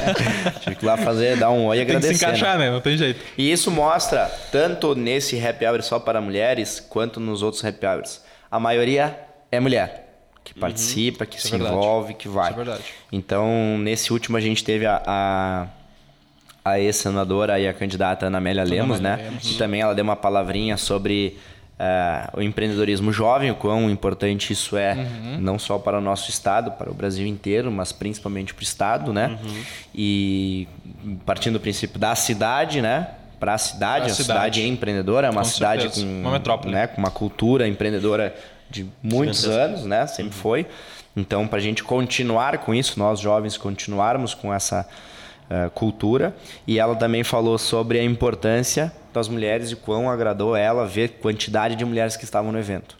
*laughs* Tive que lá fazer, dar um oi e Tem que agradecer. se né? encaixar, né? Não tem jeito. E isso mostra, tanto nesse happy hour só para mulheres, quanto nos outros happy hours. A maioria é mulher. Que participa, que Isso é se verdade. envolve, que vai. Isso é verdade. Então, nesse último a gente teve a, a, a ex-senadora e a candidata Ana Amélia Lemos, Amélia né? Lemos. Que também ela deu uma palavrinha sobre eh, o empreendedorismo jovem, o quão importante isso é, Uhum. não só para o nosso estado, para o Brasil inteiro, mas principalmente para o estado, né? Uhum. E partindo do princípio da cidade, né? Para a cidade, a cidade. é empreendedora, é uma Com cidade certeza. com Uma metrópole. né, com uma cultura empreendedora de muitos anos, né? Sempre foi. Então, para a gente continuar com isso, nós jovens continuarmos com essa eh, cultura. E ela também falou sobre a importância das mulheres e quão agradou ela ver quantidade de mulheres que estavam no evento.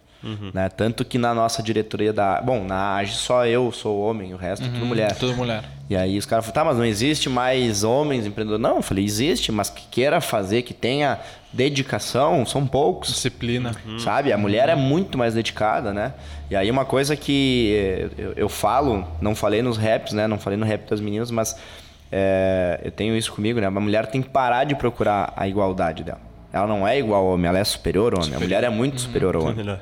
Né? Tanto que na nossa diretoria da. Bom, na AGE só eu sou homem, o resto é tudo mulher. Tudo mulher. E aí os caras falaram, tá, mas não existe mais homens empreendedores. Não, eu falei, existe, mas que queira fazer, que tenha dedicação, são poucos. Disciplina. Sabe? A mulher é muito mais dedicada, né? E aí uma coisa que eu, eu falo, não falei nos raps, né? Não falei no rap das meninas, mas é, eu tenho isso comigo, né? A mulher tem que parar de procurar a igualdade dela. Ela não é igual ao homem, ela é superior ao homem. A mulher é muito superior ao homem.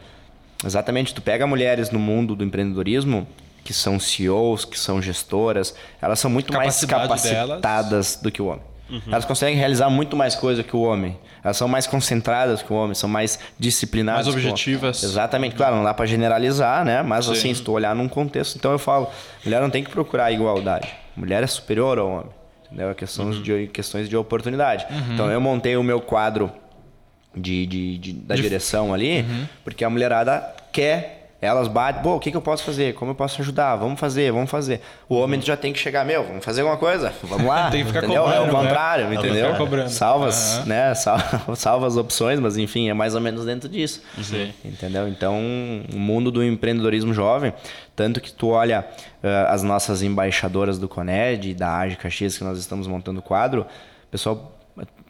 Exatamente, tu pega mulheres no mundo do empreendedorismo que são CEOs, que são gestoras, elas são muito mais capacitadas do que o homem. Uhum. Elas conseguem realizar muito mais coisa que o homem. Elas são mais concentradas que o homem, são mais disciplinadas. Mais que o homem. objetivas. Exatamente, claro, não dá pra generalizar, né? Mas Sim. assim, se tu olhar num contexto, então eu falo, mulher não tem que procurar a igualdade. Mulher é superior ao homem. Entendeu? É questão Uhum. de, questões de oportunidade. Então eu montei o meu quadro de, de- de- da De- direção ali, Uhum. porque a mulherada quer. Elas batem, pô, o que, que eu posso fazer? Como eu posso ajudar? Vamos fazer, vamos fazer. O homem já tem que chegar, meu, vamos fazer alguma coisa? Vamos lá. *laughs* Tem que ficar entendeu? É cobrando, o né? contrário, que entendeu? cobrando. Salvas, Aham. né? Sal- *laughs* Salva as opções, mas enfim, é mais ou menos dentro disso. Sim. Entendeu? Então, o mundo do empreendedorismo jovem, tanto que tu olha eh, as nossas embaixadoras do Coned, da AGE Caxias, que nós estamos montando o quadro, o pessoal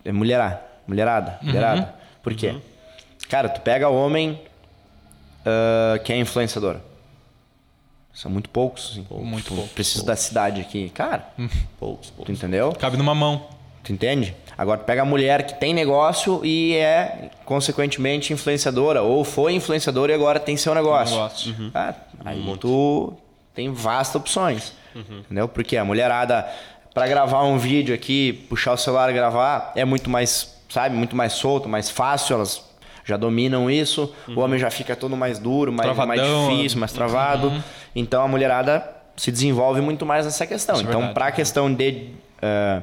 é mulherada, mulherada, mulherada. Por quê? Cara, tu pega homem ah, que é influenciador. São muito poucos, assim. Muito Tu poucos. Preciso da cidade aqui. Cara, Poucos, tu poucos. entendeu? Cabe numa mão. Tu entende? Agora tu pega a mulher que tem negócio e é, consequentemente, influenciadora. Ou foi influenciadora e agora tem seu negócio. Negócio. Ah, aí tu tem vastas opções. Entendeu? Porque a mulherada, para gravar um vídeo aqui, puxar o celular e gravar, é muito mais, sabe, muito mais solto, mais fácil. Elas já dominam isso. O homem já fica todo mais duro, mais, mais difícil, mais travado. Então a mulherada se desenvolve muito mais nessa questão. Isso é então, verdade. para a questão de. eh,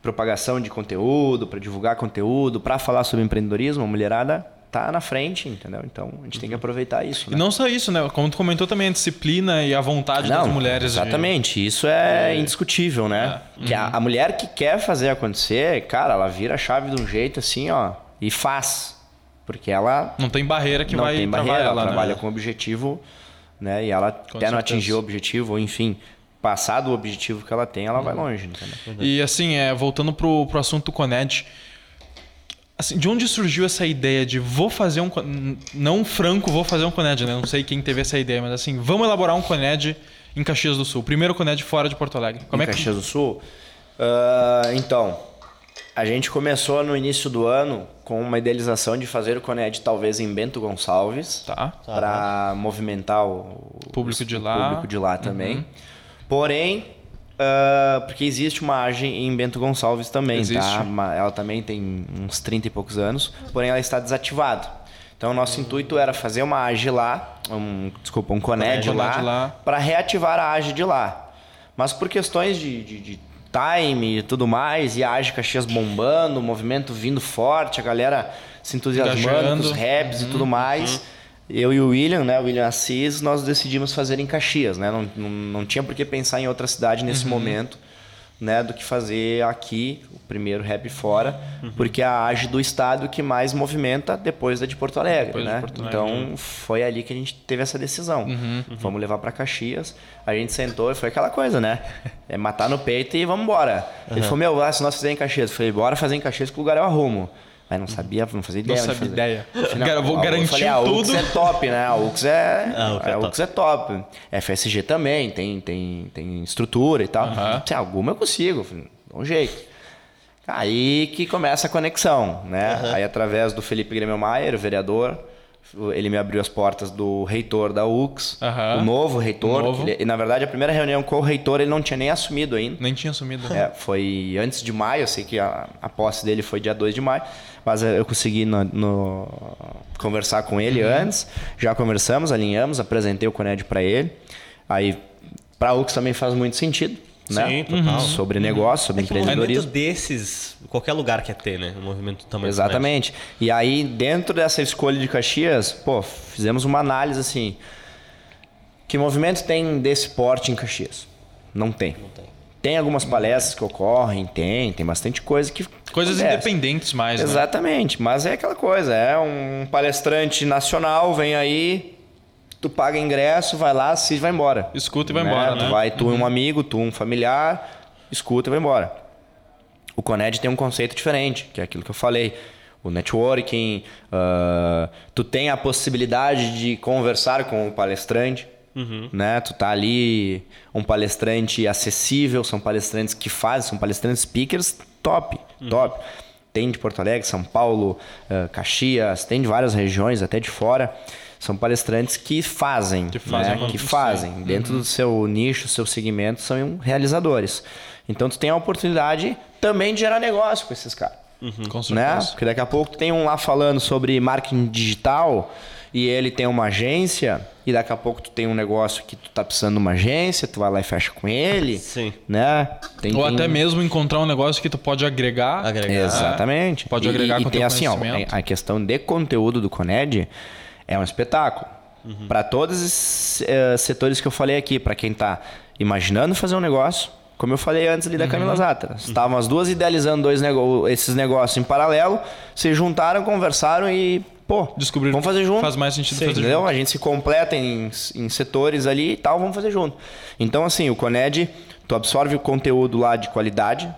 propagação de conteúdo, para divulgar conteúdo, para falar sobre empreendedorismo, a mulherada tá na frente, entendeu? Então a gente tem que aproveitar isso. E Né? não só isso, né? Como tu comentou também, a disciplina e a vontade das mulheres. de- Exatamente, isso é, indiscutível, né? Que Uhum. a, a mulher que quer fazer acontecer, cara, ela vira a chave de um jeito assim, ó, e faz. Porque ela Não tem barreira que não vai tem barreira, ela ela, né? trabalha com objetivo, né? E ela até não atingir o objetivo, ou enfim, passar do objetivo que ela tem, ela vai longe, entendeu? E assim, é, voltando pro, pro assunto do Coned, assim, de onde surgiu essa ideia de vou fazer um. Não franco, vou fazer um Coned, né? Não sei quem teve essa ideia, mas assim, vamos elaborar um Coned em Caxias do Sul. Primeiro Coned fora de Porto Alegre. Como em é que. Caxias do Sul? Ah, então, a gente começou no início do ano com uma idealização de fazer o Coned talvez em Bento Gonçalves. Tá. para movimentar o Público de o público de lá também. Porém, ah, porque existe uma agem em Bento Gonçalves também, Existe. tá? Ela também tem uns 30 e poucos anos, porém ela está desativada. Então, o nosso intuito era fazer uma AGE lá, um, desculpa, um Coned Coned lá, lá. para reativar a AGE de lá. Mas por questões de, de- de time e tudo mais, e a AGE Caxias bombando, o movimento vindo forte, a galera se entusiasmando os raps e tudo mais. Eu e o William, né, o William Assis, nós decidimos fazer em Caxias, né? Não, não, não tinha por que pensar em outra cidade nesse momento, né, do que fazer aqui o primeiro rap fora, porque é a AGE do estado que mais movimenta depois da de Porto Alegre, Depois de né? Porto Alegre. Então foi ali que a gente teve essa decisão. Vamos levar para Caxias. A gente sentou e foi aquela coisa, né? É matar no peito e vamos embora. Ele falou: "Meu, ah, se nós fizermos em Caxias, eu falei: "Bora fazer em Caxias que o lugar eu arrumo". Mas não sabia, não fazia Não ideia. onde sabia fazer. ideia. Afinal, Gar- vou eu garantir falei, ah, tudo. O UX é top, né? A UX é, Ah, o UX é a top. UX é top. FSG também, tem, tem, tem estrutura e tal. Se alguma eu consigo, dá um jeito. Aí que começa a conexão, né? Aí através do Felipe Grêmio Maier, o vereador, ele me abriu as portas do reitor da UX, Aham. o novo reitor. Novo. ele- e na verdade, a primeira reunião com o reitor ele não tinha nem assumido ainda. Nem tinha assumido. É, foi antes de maio, eu sei que a, a posse dele foi dia 2 de maio, mas eu consegui no- no- conversar com ele Uhum. antes, já conversamos, alinhamos, apresentei o Coned para ele. Aí, para UX também faz muito sentido, né? Sim, total. Sobre negócio, sobre É que um movimento empreendedorismo. desses, qualquer lugar quer ter, né? Um movimento também. Exatamente. E aí, dentro dessa escolha de Caxias, pô, fizemos uma análise assim. Que movimento tem desse porte em Caxias? Não tem. Não tem. Tem algumas palestras que ocorrem, tem, tem bastante coisa que. Coisas acontece. independentes mais, né? Exatamente, mas é aquela coisa, é um palestrante nacional, vem aí, tu paga ingresso, vai lá, assiste vai embora. Escuta e vai embora, Tu né? vai, tu um amigo, tu um familiar, escuta e vai embora. O Coned tem um conceito diferente, que é aquilo que eu falei. O networking, ah, tu tem a possibilidade de conversar com o palestrante, Né? Tu tá ali, um palestrante acessível, são palestrantes que fazem, são palestrantes speakers top, top. Tem de Porto Alegre, São Paulo, eh, Caxias, tem de várias regiões, até de fora. São palestrantes que fazem, Que fazem né? que fazem. Dentro do seu nicho, seu segmento, são realizadores. Então tu tem a oportunidade também de gerar negócio com esses caras Com né? certeza. Porque daqui a pouco tu tem um lá falando sobre marketing digital e ele tem uma agência e daqui a pouco tu tem um negócio que tu tá precisando de uma agência, tu vai lá e fecha com ele, Sim. né? Tem, Ou tem- até mesmo encontrar um negócio que tu pode agregar. Agregar. Exatamente. Pode E- agregar e, com tem teu assim, ó, a questão de conteúdo do Coned é um espetáculo. Uhum. Para todos esses eh, setores que eu falei aqui, para quem tá imaginando fazer um negócio, como eu falei antes ali da Uhum. Camila Zatra. Estavam as duas idealizando dois nego esses negócios em paralelo, se juntaram, conversaram e, pô, Descobriram vamos fazer junto. faz mais sentido Sim, fazer entendeu? junto. A gente se completa em, em setores ali e tal, vamos fazer junto. Então, assim, o Coned, tu absorve o conteúdo lá de qualidade,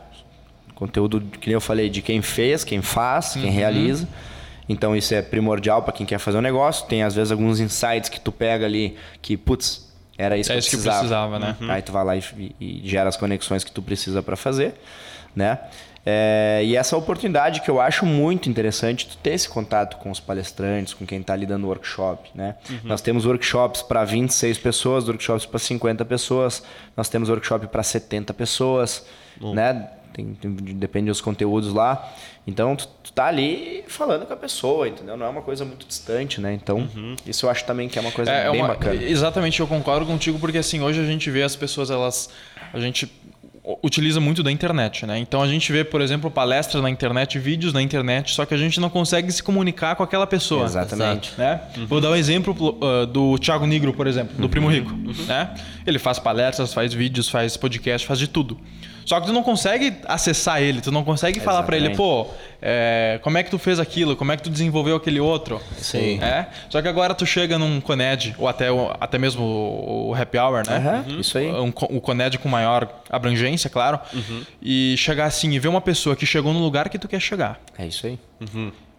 conteúdo, que nem eu falei, de quem fez, quem faz, Uhum. quem realiza. Então isso é primordial para quem quer fazer um negócio. Tem às vezes alguns insights que tu pega ali que, putz, era isso É que isso que precisava. precisava, né? Uhum. Aí tu vai lá e, e gera as conexões que tu precisa para fazer, né? É, e essa oportunidade que eu acho muito interessante, tu ter esse contato com os palestrantes, com quem está ali dando workshop, né? Nós temos workshops para 26 pessoas, workshops para 50 pessoas, nós temos workshop para 70 pessoas, né? Tem- tem- depende dos conteúdos lá. Então, tu, tu tá ali falando com a pessoa, entendeu? Não é uma coisa muito distante, né? Então, isso eu acho também que é uma coisa É, é bem uma- bacana. Exatamente, eu concordo contigo, porque assim, hoje a gente vê as pessoas, elas. A gente utiliza muito da internet, né? Então a gente vê, por exemplo, palestras na internet, vídeos na internet, só que a gente não consegue se comunicar com aquela pessoa. Exatamente. Né? Vou dar um exemplo uh, do Thiago Negro, por exemplo, do Primo Rico. Uhum. Né? Ele faz palestras, faz vídeos, faz podcast, faz de tudo. Só que tu não consegue acessar ele, tu não consegue falar pra ele, pô, é, como é que tu fez aquilo, como é que tu desenvolveu aquele outro. Sim. É? Só que agora tu chega num Coned, ou até, até mesmo o, Happy Hour, né? Aham, isso aí. Um o Coned com maior abrangência, claro. Uhum. E chegar assim e ver uma pessoa que chegou no lugar que tu quer chegar. É isso aí.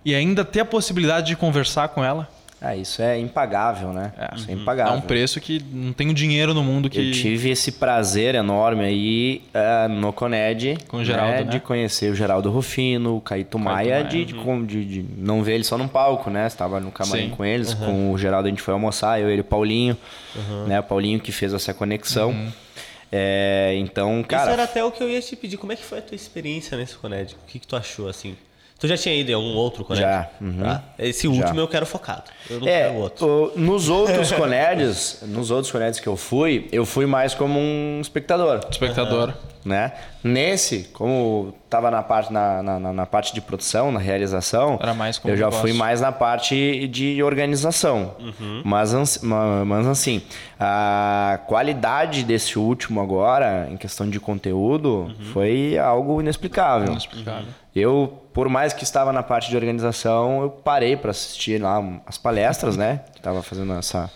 E ainda ter a possibilidade de conversar com ela. Ah, isso é impagável, né? É, isso é É impagável. um preço que não tem o dinheiro no mundo que. Eu tive esse prazer enorme aí ah, no Coned Com o Geraldo, né? de conhecer o Geraldo Rufino, o Caíto Maia, Maia, de, de com- de- de não ver ele só num palco, né? Estava no camarim Sim. com eles, com o Geraldo a gente foi almoçar, eu, ele e o Paulinho, né? O Paulinho que fez essa conexão. Uhum. É, então, cara, Isso era até o que eu ia te pedir. Como é que foi a tua experiência nesse Coned? O que, que tu achou, assim? Tu já tinha ido em algum outro Coned? Já, uhum. Tá? Esse último eu quero focado. Eu não É, quero outro. o- nos outros Coneds, nos outros Coneds que eu fui, eu fui mais como um espectador. Espectador. né? Nesse, como estava na parte, na, na, na- na parte de produção, na realização, Era mais como eu já negócio. fui mais na parte de organização. Mas, ans- ma- mas assim, a qualidade desse último agora, em questão de conteúdo, foi algo inexplicável. Inexplicável. Eu, por mais que estava na parte de organização, eu parei para assistir lá as palestras, né? *laughs* Que tava fazendo essa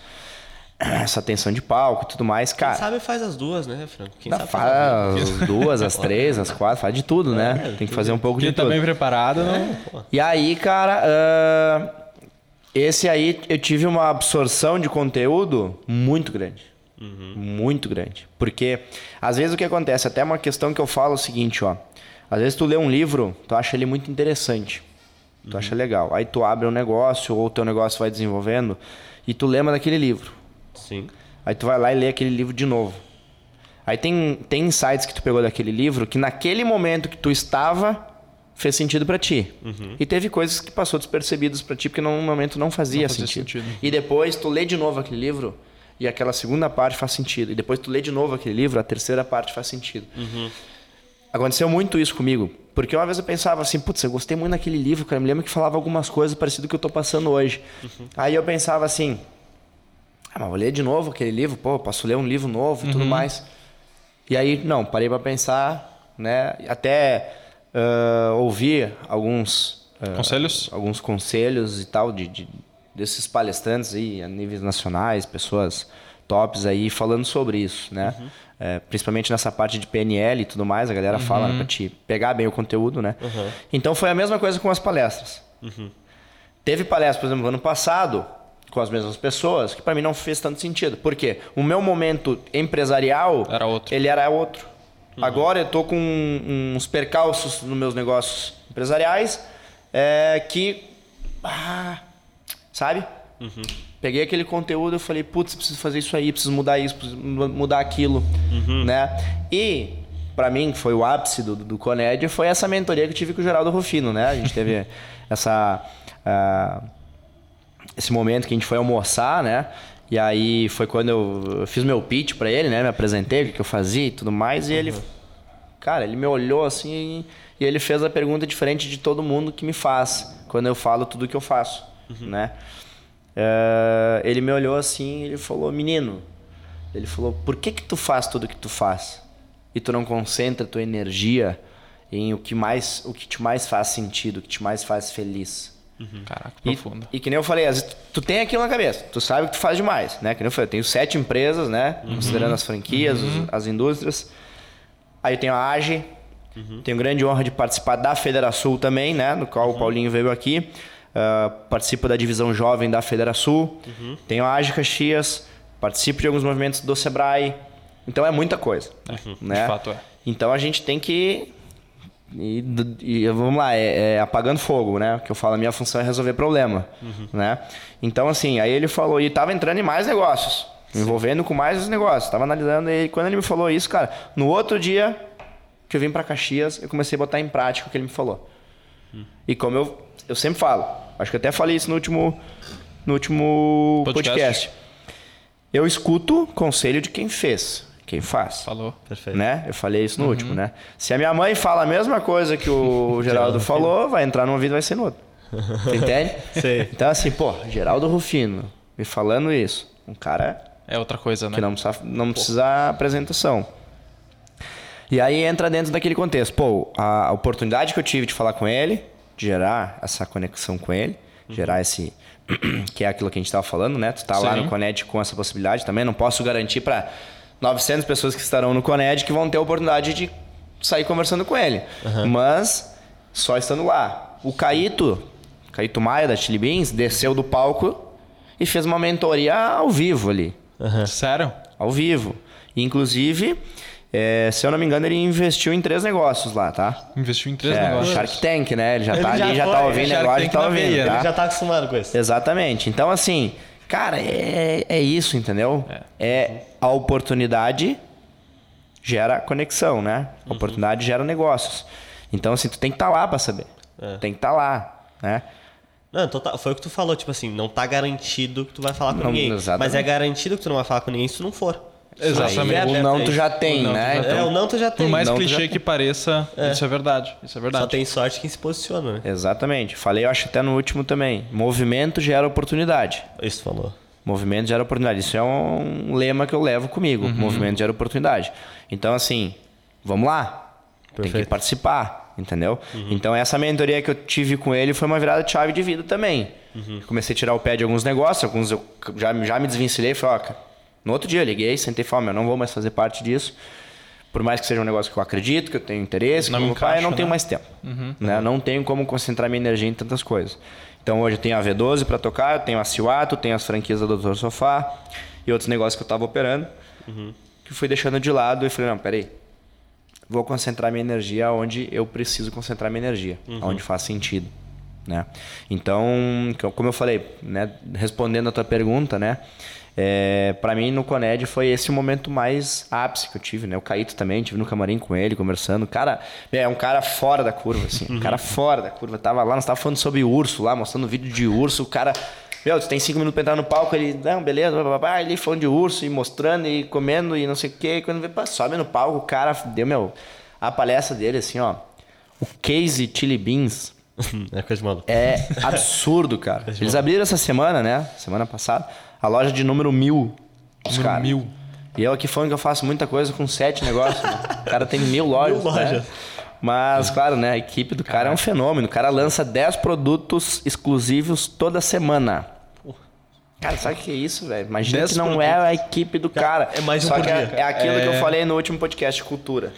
essa tensão de palco e tudo mais, Quem cara. sabe faz as duas, né, Franco? Quem Dá, sabe faz as duas. as *laughs* três, as quatro, faz de tudo, né? Tem que fazer um pouco Quem de tá tudo. bem preparado, não. E aí, cara, ah, esse aí eu tive uma absorção de conteúdo muito grande. Muito grande. Porque, às vezes, o que acontece? Até uma questão que eu falo é o seguinte, ó. Às vezes tu lê um livro, tu acha ele muito interessante. Tu acha legal. Aí tu abre um negócio, ou o teu negócio vai desenvolvendo, e tu lembra daquele livro. Sim. Aí tu vai lá e lê aquele livro de novo. Aí tem, tem insights que tu pegou daquele livro que naquele momento que tu estava fez sentido pra ti. E teve coisas que passou despercebidas pra ti porque no momento não fazia, Não fazia sentido. sentido. E depois tu lê de novo aquele livro e aquela segunda parte faz sentido. E depois tu lê de novo aquele livro, a terceira parte faz sentido. Aconteceu muito isso comigo. Porque uma vez eu pensava assim, putz, eu gostei muito daquele livro, cara. Eu me lembro que falava algumas coisas parecidas com o que eu tô passando hoje. Aí eu pensava assim, ah, mas vou ler de novo aquele livro, pô, posso ler um livro novo e tudo mais. E aí, não, parei para pensar, né? Até ah, ouvir alguns ah, Conselhos? alguns conselhos e tal de, de- desses palestrantes aí a níveis nacionais, pessoas tops aí falando sobre isso, né? É, principalmente nessa parte de PNL e tudo mais, a galera fala né, para te pegar bem o conteúdo, né? Então foi a mesma coisa com as palestras. Teve palestra, por exemplo, ano passado, com as mesmas pessoas, que para mim não fez tanto sentido. Por quê? O meu momento empresarial Era outro. ele era outro. Agora eu tô com uns percalços nos meus negócios empresariais é, que. Ah, sabe? Peguei aquele conteúdo e falei, putz, preciso fazer isso aí, preciso mudar isso, preciso mu- mudar aquilo, né? E pra mim foi o ápice do, do Coned foi essa mentoria que eu tive com o Geraldo Rufino, né? A gente teve *laughs* essa ah, esse momento que a gente foi almoçar, né? E aí foi quando eu eu fiz meu pitch pra ele, né? Me apresentei, o que eu fazia e tudo mais. E ele, cara, ele me olhou assim e ele fez a pergunta diferente de todo mundo que me faz quando eu falo tudo que eu faço, né? Eh, ele me olhou assim e ele falou, menino, ele falou, por que que tu faz tudo que tu faz? E tu não concentra tua energia em o que mais, o que te mais faz sentido, o que te mais faz feliz? Caraca, E, profundo. e que nem eu falei, às vezes tu, tu tem aquilo na cabeça, tu sabe que tu faz demais, né? Que nem eu falei, eu tenho sete empresas, né? Considerando as franquias, os- as indústrias. Aí eu tenho a AGE, tenho grande honra de participar da Federação também, né? No qual o Paulinho veio aqui. Ah, participo da divisão jovem da Federação. Tenho a AGE Caxias, participo de alguns movimentos do Sebrae. Então é muita coisa, né? de fato é. Então a gente tem que e, e vamos lá, é, é apagando fogo, né? Que eu falo, a minha função é resolver problema, né? Então, assim, aí ele falou, e tava entrando em mais negócios, me envolvendo com mais os negócios, tava analisando, e quando ele me falou isso, cara, no outro dia que eu vim para Caxias, eu comecei a botar em prática o que ele me falou. E como eu, eu sempre falo, acho que eu até falei isso no último, no último Podcast. podcast. Eu escuto conselho de quem fez, quem faz Falou. Perfeito. né? Eu falei isso no último, né? Se a minha mãe fala a mesma coisa que o *laughs* Geraldo falou, vai entrar num ouvido e vai ser no outro. *laughs* Você entende? Sei. Então, assim, pô, Geraldo Rufino me falando isso. Um cara É outra coisa, né? que não precisa, não precisa apresentação. E aí entra dentro daquele contexto. Pô, a oportunidade que eu tive de falar com ele, gerar essa conexão com ele, gerar esse. *clears throat* que é aquilo que a gente estava falando, né? Tu tá lá Sim. no Coned com essa possibilidade também. Não posso garantir para 900 pessoas que estarão no Coned que vão ter a oportunidade de sair conversando com ele. Mas só estando lá. O Caíto, Caíto Maia da Chili Beans, desceu do palco e fez uma mentoria ao vivo ali Sério? ao vivo. E, inclusive, é, se eu não me engano, ele investiu em três negócios lá, tá? Investiu em três É, negócios. Shark Tank, né? Ele já Ele tá já ali, já tá é ouvindo Shark negócio, Tank tá na ouvindo, veia, tá? Ele já tá acostumado com isso. Exatamente. Então, assim, cara, é, é isso, entendeu? É. a oportunidade gera conexão, né? A oportunidade gera negócios. Então, assim, tu tem que estar lá pra saber. Tem que estar lá, né? Não, total, foi o que tu falou, tipo assim, não tá garantido que tu vai falar com Não, ninguém. exatamente. Mas é garantido que tu não vai falar com ninguém se tu não for. Exatamente. Aí é o não tu isso. já tem, tu né? já É, o não tu já tem. Por mais Não, clichê que pareça, isso é verdade. Isso é verdade. Só tem sorte quem se posiciona, né? Exatamente. Falei, eu acho até no último também. Movimento gera oportunidade. Isso tu falou. Movimento gera oportunidade. Isso é um lema que eu levo comigo. Movimento gera oportunidade. Então, assim, vamos lá. Tem que Perfeito. participar, entendeu? Então, essa mentoria que eu tive com ele foi uma virada de chave de vida também. Comecei a tirar o pé de alguns negócios, alguns eu já, já me desvencilhei e falei, ó, no outro dia eu liguei, sentei e falei, ó, meu, não vou mais fazer parte disso. Por mais que seja um negócio que eu acredito, que eu tenho interesse, Não que eu vou fazer, eu não encaixa, tenho né? mais tempo. Né? Não tenho como concentrar minha energia em tantas coisas. Então hoje eu tenho a V12 para tocar, eu tenho a Ciwato, tenho as franquias da Doutor Sofá e outros negócios que eu estava operando, que fui deixando de lado e falei, não, peraí, vou concentrar minha energia onde eu preciso concentrar minha energia, onde faz sentido. Né? Então, co- como eu falei, né, respondendo a tua pergunta, né, é, para mim no Coned foi esse o momento mais ápice que eu tive, né? O Caíto também, tive no camarim com ele, conversando. Cara, é um cara fora da curva, assim. Um cara *laughs* fora da curva. Tava lá, nós tava falando sobre urso lá, mostrando vídeo de urso. O cara, meu, tu tem cinco minutos pra entrar no palco, ele, não, beleza, blá, blá, blá, ele falando de urso e mostrando e comendo e não sei o quê. E quando vê, pá, sobe no palco, o cara deu, meu, a palestra dele, assim, ó. O Case Chili Beans *laughs* é coisa de maluco. é absurdo, cara. Eles abriram essa semana, né? Semana passada, a loja de número mil. Os Número caras. mil. E eu aqui falando que eu faço muita coisa com sete negócios. né? O cara tem mil lojas. *laughs* Mil lojas. né? Mas, claro, né? A equipe do cara é um fenômeno. O cara lança 10 produtos exclusivos toda semana. Cara, sabe o que é isso, velho? Imagina 10 que não é a equipe do cara. é mais um Só que é, dia. é aquilo que eu É. falei no último podcast, cultura.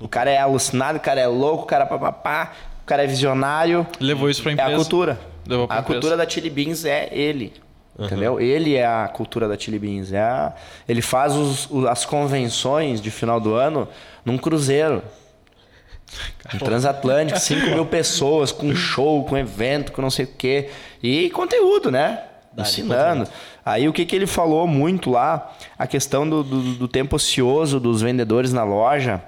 O cara é alucinado, o cara é louco, o cara é papapá, o cara é visionário. Levou isso pra É empresa. a cultura. Levou pra a empresa. cultura da Chili Beans é ele. Entendeu? Ele é a cultura da Chili Beans. É a- ele faz os- o- as convenções de final do ano num cruzeiro. Um transatlântico, 5 mil pessoas, com show, com evento, com não sei o quê. E conteúdo, né? Ensinando. Aí o que, que ele falou muito lá? A questão do, do, do tempo ocioso dos vendedores na loja.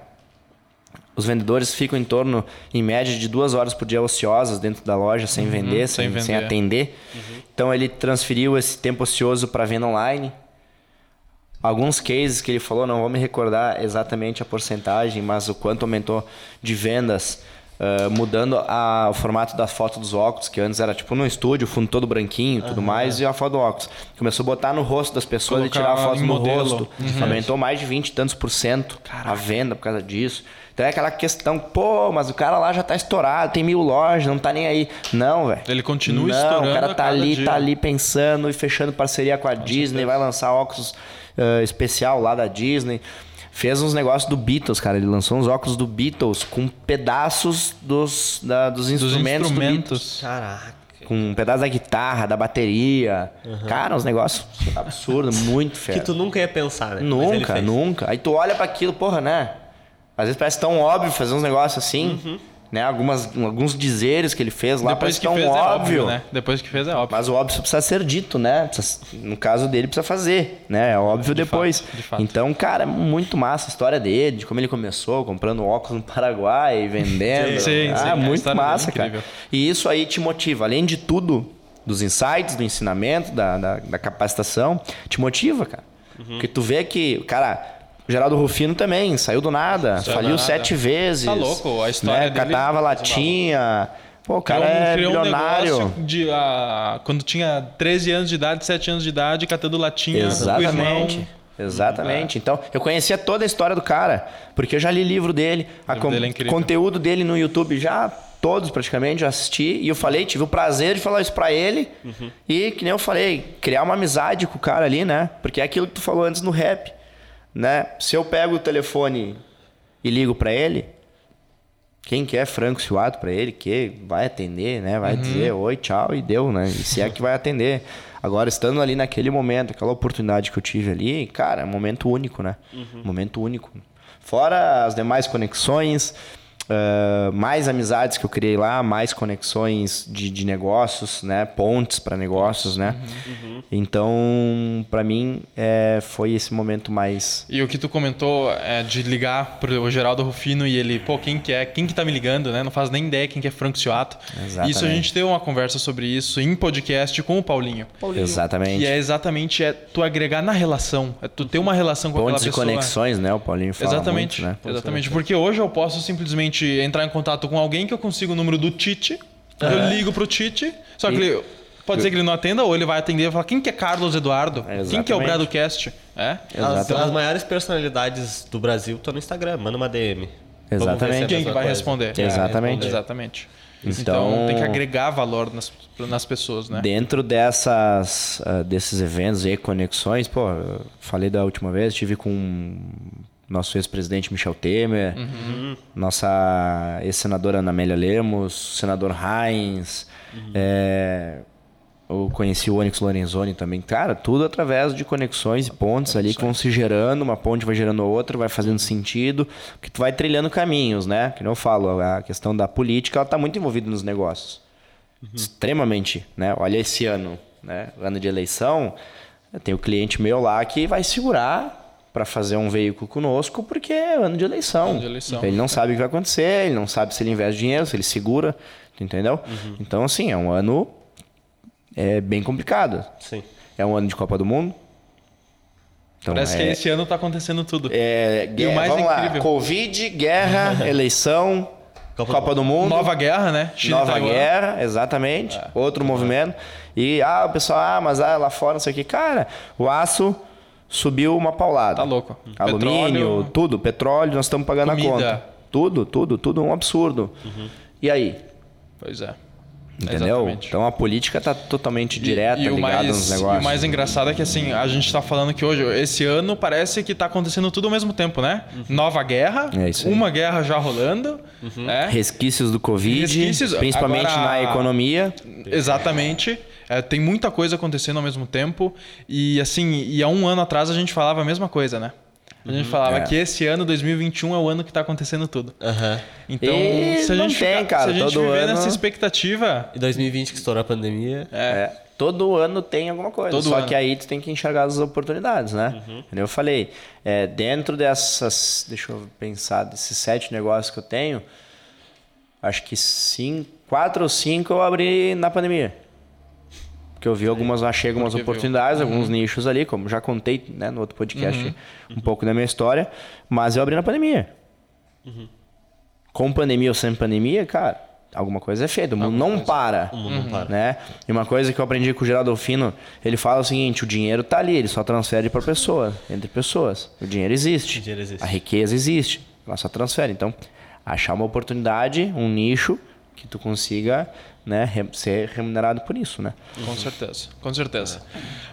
Os vendedores ficam em torno, em média, de duas horas por dia ociosas dentro da loja, sem vender, sem, sem sem vender. atender. Então ele transferiu esse tempo ocioso para venda online. Alguns cases que ele falou, não vou me recordar exatamente a porcentagem, mas o quanto aumentou de vendas, ah, mudando a- o formato da foto dos óculos, que antes era tipo no estúdio, fundo todo branquinho e tudo mais, e a foto do óculos. Começou a botar no rosto das pessoas e Colocar tirar a foto no modelo. rosto. Aumentou mais de 20 e tantos por cento a venda por causa disso. Então é aquela questão, pô, mas o cara lá já tá estourado, tem mil lojas, não tá nem aí. Não, velho. Ele continua não, estourando o cara tá ali, dia. tá ali pensando e fechando parceria com a Disney, vai lançar óculos eh, especial lá da Disney. Fez uns negócios do Beatles, cara. Ele lançou uns óculos do Beatles com pedaços dos, da- dos Dos instrumentos, do Beatles. instrumentos. Caraca. Com um pedaço da guitarra, da bateria. Cara, uns negócios absurdos, muito *laughs* Que fera. tu nunca ia pensar, né? Nunca, nunca. Aí tu olha pra aquilo, porra, né? Às vezes parece tão óbvio fazer uns negócios assim, Uhum. Né? Algumas, alguns dizeres que ele fez lá Depois parece que tão fez é óbvio. óbvio, né? Depois que fez é óbvio. Mas o óbvio precisa ser dito, né? Precisa- no caso dele, precisa fazer, né? É óbvio depois. fato, de fato. Então, cara, é muito massa a história dele, de como ele começou, comprando óculos no Paraguai e *laughs* vendendo. Sim, ah, sim, muito é massa, cara. E isso aí te motiva, além de tudo, dos insights, do ensinamento, da, da, da capacitação, te motiva, cara. Uhum. Porque tu vê que, cara. O Geraldo Rufino também, saiu do nada, Saiu faliu do nada. sete vezes. Tá louco, a história né? dele- Catava latinha. Pô, o cara Criou um- é criou um bilionário. negócio de, ah, quando tinha 13 anos de idade, 7 anos de idade, catando latinha com o Exatamente. irmão. Exatamente. Então, eu conhecia toda a história do cara, porque eu já li livro dele, a livro dele é conteúdo dele no YouTube já todos praticamente já assisti e eu falei, tive o prazer de falar isso pra ele. Uhum. E que nem eu falei, criar uma amizade com o cara ali, né? Porque é aquilo que tu falou antes no rap, né? Se eu pego o telefone e ligo pra ele, quem quer franco suado pra ele, que vai atender, né? Uhum. Vai dizer oi, tchau e deu, né? E se é que vai atender. Agora, estando ali naquele momento, aquela oportunidade que eu tive ali, cara, é um momento único, né? Uhum. Momento único. Fora as demais conexões, ah, mais amizades que eu criei lá, mais conexões de, de negócios, né? Pontes para negócios, né? Uhum. Então, para mim, é, foi esse momento mais E o que tu comentou é de ligar pro Geraldo Rufino e ele, pô, quem que é? Quem que tá me ligando, né? Não faz nem ideia quem que é Franco Cioato. Exatamente. Isso a gente teve uma conversa sobre isso em podcast com o Paulinho. Exatamente. E é exatamente é tu agregar na relação, é tu ter uma relação com Pontes e aquela pessoa. conexões, né? O Paulinho fala Exatamente, muito, né? exatamente. Porque hoje eu posso simplesmente entrar em contato com alguém que eu consigo o número do Tite, eu ligo pro Tite, só que E- ele, pode ser que ele não atenda ou ele vai atender e falar quem que é Carlos Eduardo, quem que é o Exatamente. Gradocast, é? As, as maiores personalidades do Brasil estão no Instagram. Manda uma DM. É a Exatamente. Quem que vai coisa. responder? Vai Exatamente. responder. Exatamente. Então- Então, tem que agregar valor nas, nas pessoas, né? Dentro dessas, ah, desses eventos e conexões, pô, falei da última vez, tive com nosso ex-presidente Michel Temer, nossa ex-senadora Ana Amélia Lemos, senador Heinz, é, eu conheci o Onyx Lorenzoni também. Cara, tudo através de conexões e pontes ali que vão se gerando, uma ponte vai gerando outra, vai fazendo sentido, porque tu vai trilhando caminhos, né? Que nem eu falo, a questão da política, ela tá muito envolvida nos negócios extremamente, né? Olha esse ano, né? Ano de eleição, eu tenho cliente meu lá que vai segurar para fazer um veículo conosco porque é ano de eleição. Ano de eleição. Ele não sabe o que vai acontecer, ele não sabe se ele investe dinheiro, se ele segura, entendeu? Então assim, é um ano é bem complicado. Sim. É um ano de Copa do Mundo. Então, Parece é, que esse ano tá acontecendo tudo. é, guerra, mais vamos lá, incrível- Covid, guerra, *laughs* eleição, Copa Copa, do do Mundo. Nova guerra, né? Chile e Nova guerra, exatamente. Outro movimento. E, ah, o pessoal, ah, mas ah, lá fora, não sei o que. Cara, o aço subiu uma paulada. Tá louco. Alumínio, Petróleo. tudo. Petróleo, nós estamos pagando Comida. a conta. Tudo, tudo, tudo um absurdo. E aí? Pois é. Entendeu? Exatamente. Então a política tá totalmente direta, e, e ligada mais, nos e negócios. o mais engraçado é que assim, a gente tá falando que hoje, esse ano parece que tá acontecendo tudo ao mesmo tempo, né? Nova guerra, É uma guerra já rolando, né? Resquícios do Covid, Resquícios, principalmente agora- na economia. Exatamente. É, tem muita coisa acontecendo ao mesmo tempo. E assim, e há um ano atrás a gente falava a mesma coisa, né? A gente falava É. que esse ano, 2021, é o ano que tá acontecendo tudo. Aham. Então, E se a gente, tem, ficar- cara, se a gente todo viver ano- nessa expectativa, E 2020 que estourou a pandemia. É. Todo ano tem alguma coisa. Todo só ano. que aí tu tem que enxergar as oportunidades, né? Uhum. Eu falei, é, dentro dessas. Deixa eu pensar, desses sete negócios que eu tenho, acho que cinco, quatro ou cinco eu abri na pandemia. Porque eu vi algumas, achei algumas Porque viu. oportunidades, Uhum. alguns nichos ali, como já contei né, no outro podcast um pouco da minha história, mas eu abri na pandemia. Uhum. Com pandemia ou sem pandemia, cara, alguma coisa é feita. O mundo não para. O mundo não para. Né? E uma coisa que eu aprendi com o Geraldo Alfino, ele fala o seguinte, o dinheiro tá ali, ele só transfere para pessoas, entre pessoas. O dinheiro existe. O dinheiro existe. A riqueza existe, ela só transfere. Então, achar uma oportunidade, um nicho que tu consiga né, ser remunerado por isso, né? Com certeza, com certeza.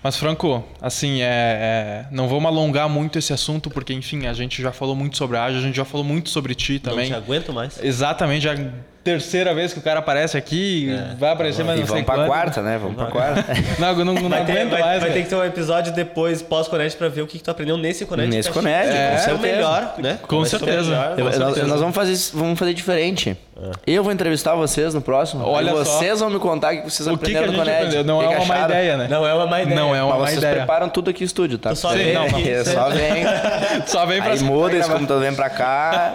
Mas, Franco, assim, é, é, não vamos alongar muito esse assunto, porque, enfim, a gente já falou muito sobre a Ágia, a gente já falou muito sobre ti também. Não te aguento mais. Exatamente, já terceira vez que o cara aparece aqui, vai aparecer mais E não sei vamos pra quarta, né? Vamos pra quarta. *laughs* Não, não, não Vai, ter, aguento vai- mais. vai ter que ter um episódio depois, pós-Conect, pra ver o que, que tu aprendeu nesse Conect. Nesse que eu Conect, acho- com é, o certeza. melhor, né? Com o certeza. melhor, com nós, certeza. nós vamos fazer, vamos fazer diferente. Eu vou entrevistar vocês no próximo. Olha e só. vocês vão me contar o que vocês O que, que a aprenderam gente no Coned. aprendeu? Não O é que que uma má ideia, né? Não é uma má ideia. Não é uma Mas má vocês ideia. preparam tudo aqui no estúdio, tá? Tu só vem não, é só vem. *laughs* Só vem pra Aí muda, esse computador vem pra cá.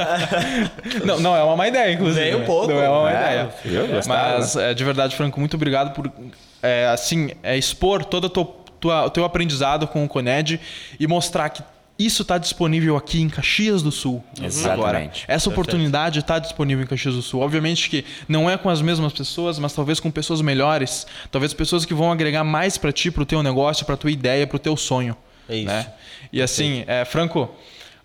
Não, não é uma má ideia, inclusive. Nem um né? pouco. É uma É, ideia. eu gostava. Mas, é, de verdade, Franco, muito obrigado por, é, assim, é, expor todo o teu, tua- teu aprendizado com o Coned e mostrar que isso está disponível aqui em Caxias do Sul. Exatamente. Agora. Essa oportunidade está disponível em Caxias do Sul. Obviamente que não é com as mesmas pessoas, mas talvez com pessoas melhores. Talvez pessoas que vão agregar mais para ti, para o teu negócio, para tua ideia, para o teu sonho. É isso. né? E assim, é, Franco,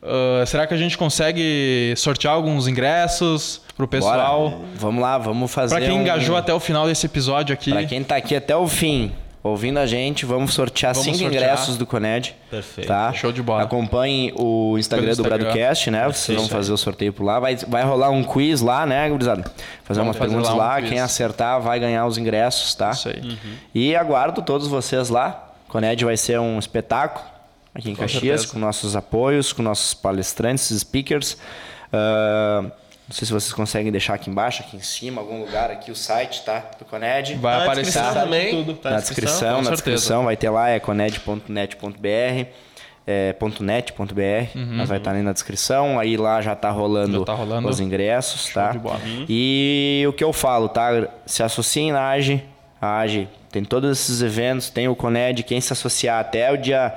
ah, será que a gente consegue sortear alguns ingressos pro pessoal? Bora. Vamos lá, vamos fazer. Para quem um- engajou até o final desse episódio aqui. Pra quem tá aqui até o fim, ouvindo a gente, vamos sortear Vamos cinco sortear. ingressos do Coned. Perfeito. Tá? Show de bola. Acompanhem o Instagram Pelo do Instagram. Bradocast, né? Vocês vão fazer o sorteio por lá. Vai, vai rolar um quiz lá, né, gurizada? Fazer Vamos umas fazer perguntas lá um lá. Quem acertar vai ganhar os ingressos, tá? Isso aí. E aguardo todos vocês lá. Coned vai ser um espetáculo aqui em Caxias, certeza. com nossos apoios, com nossos palestrantes, speakers. Ah, não sei se vocês conseguem deixar aqui embaixo, aqui em cima, algum lugar aqui, o site, tá? Do Coned. Vai Tá na aparecer descrição tudo. também. Tá na descrição, com na certeza. descrição vai ter lá, é coned.net.br, é, ponto .net.br, mas vai estar ali na descrição, aí lá já tá rolando, Uhum. Já tá rolando. os ingressos, tá? de bola. E o que eu falo, tá? Se associem na AGE, a AGE tem todos esses eventos, tem o Coned, quem se associar até o dia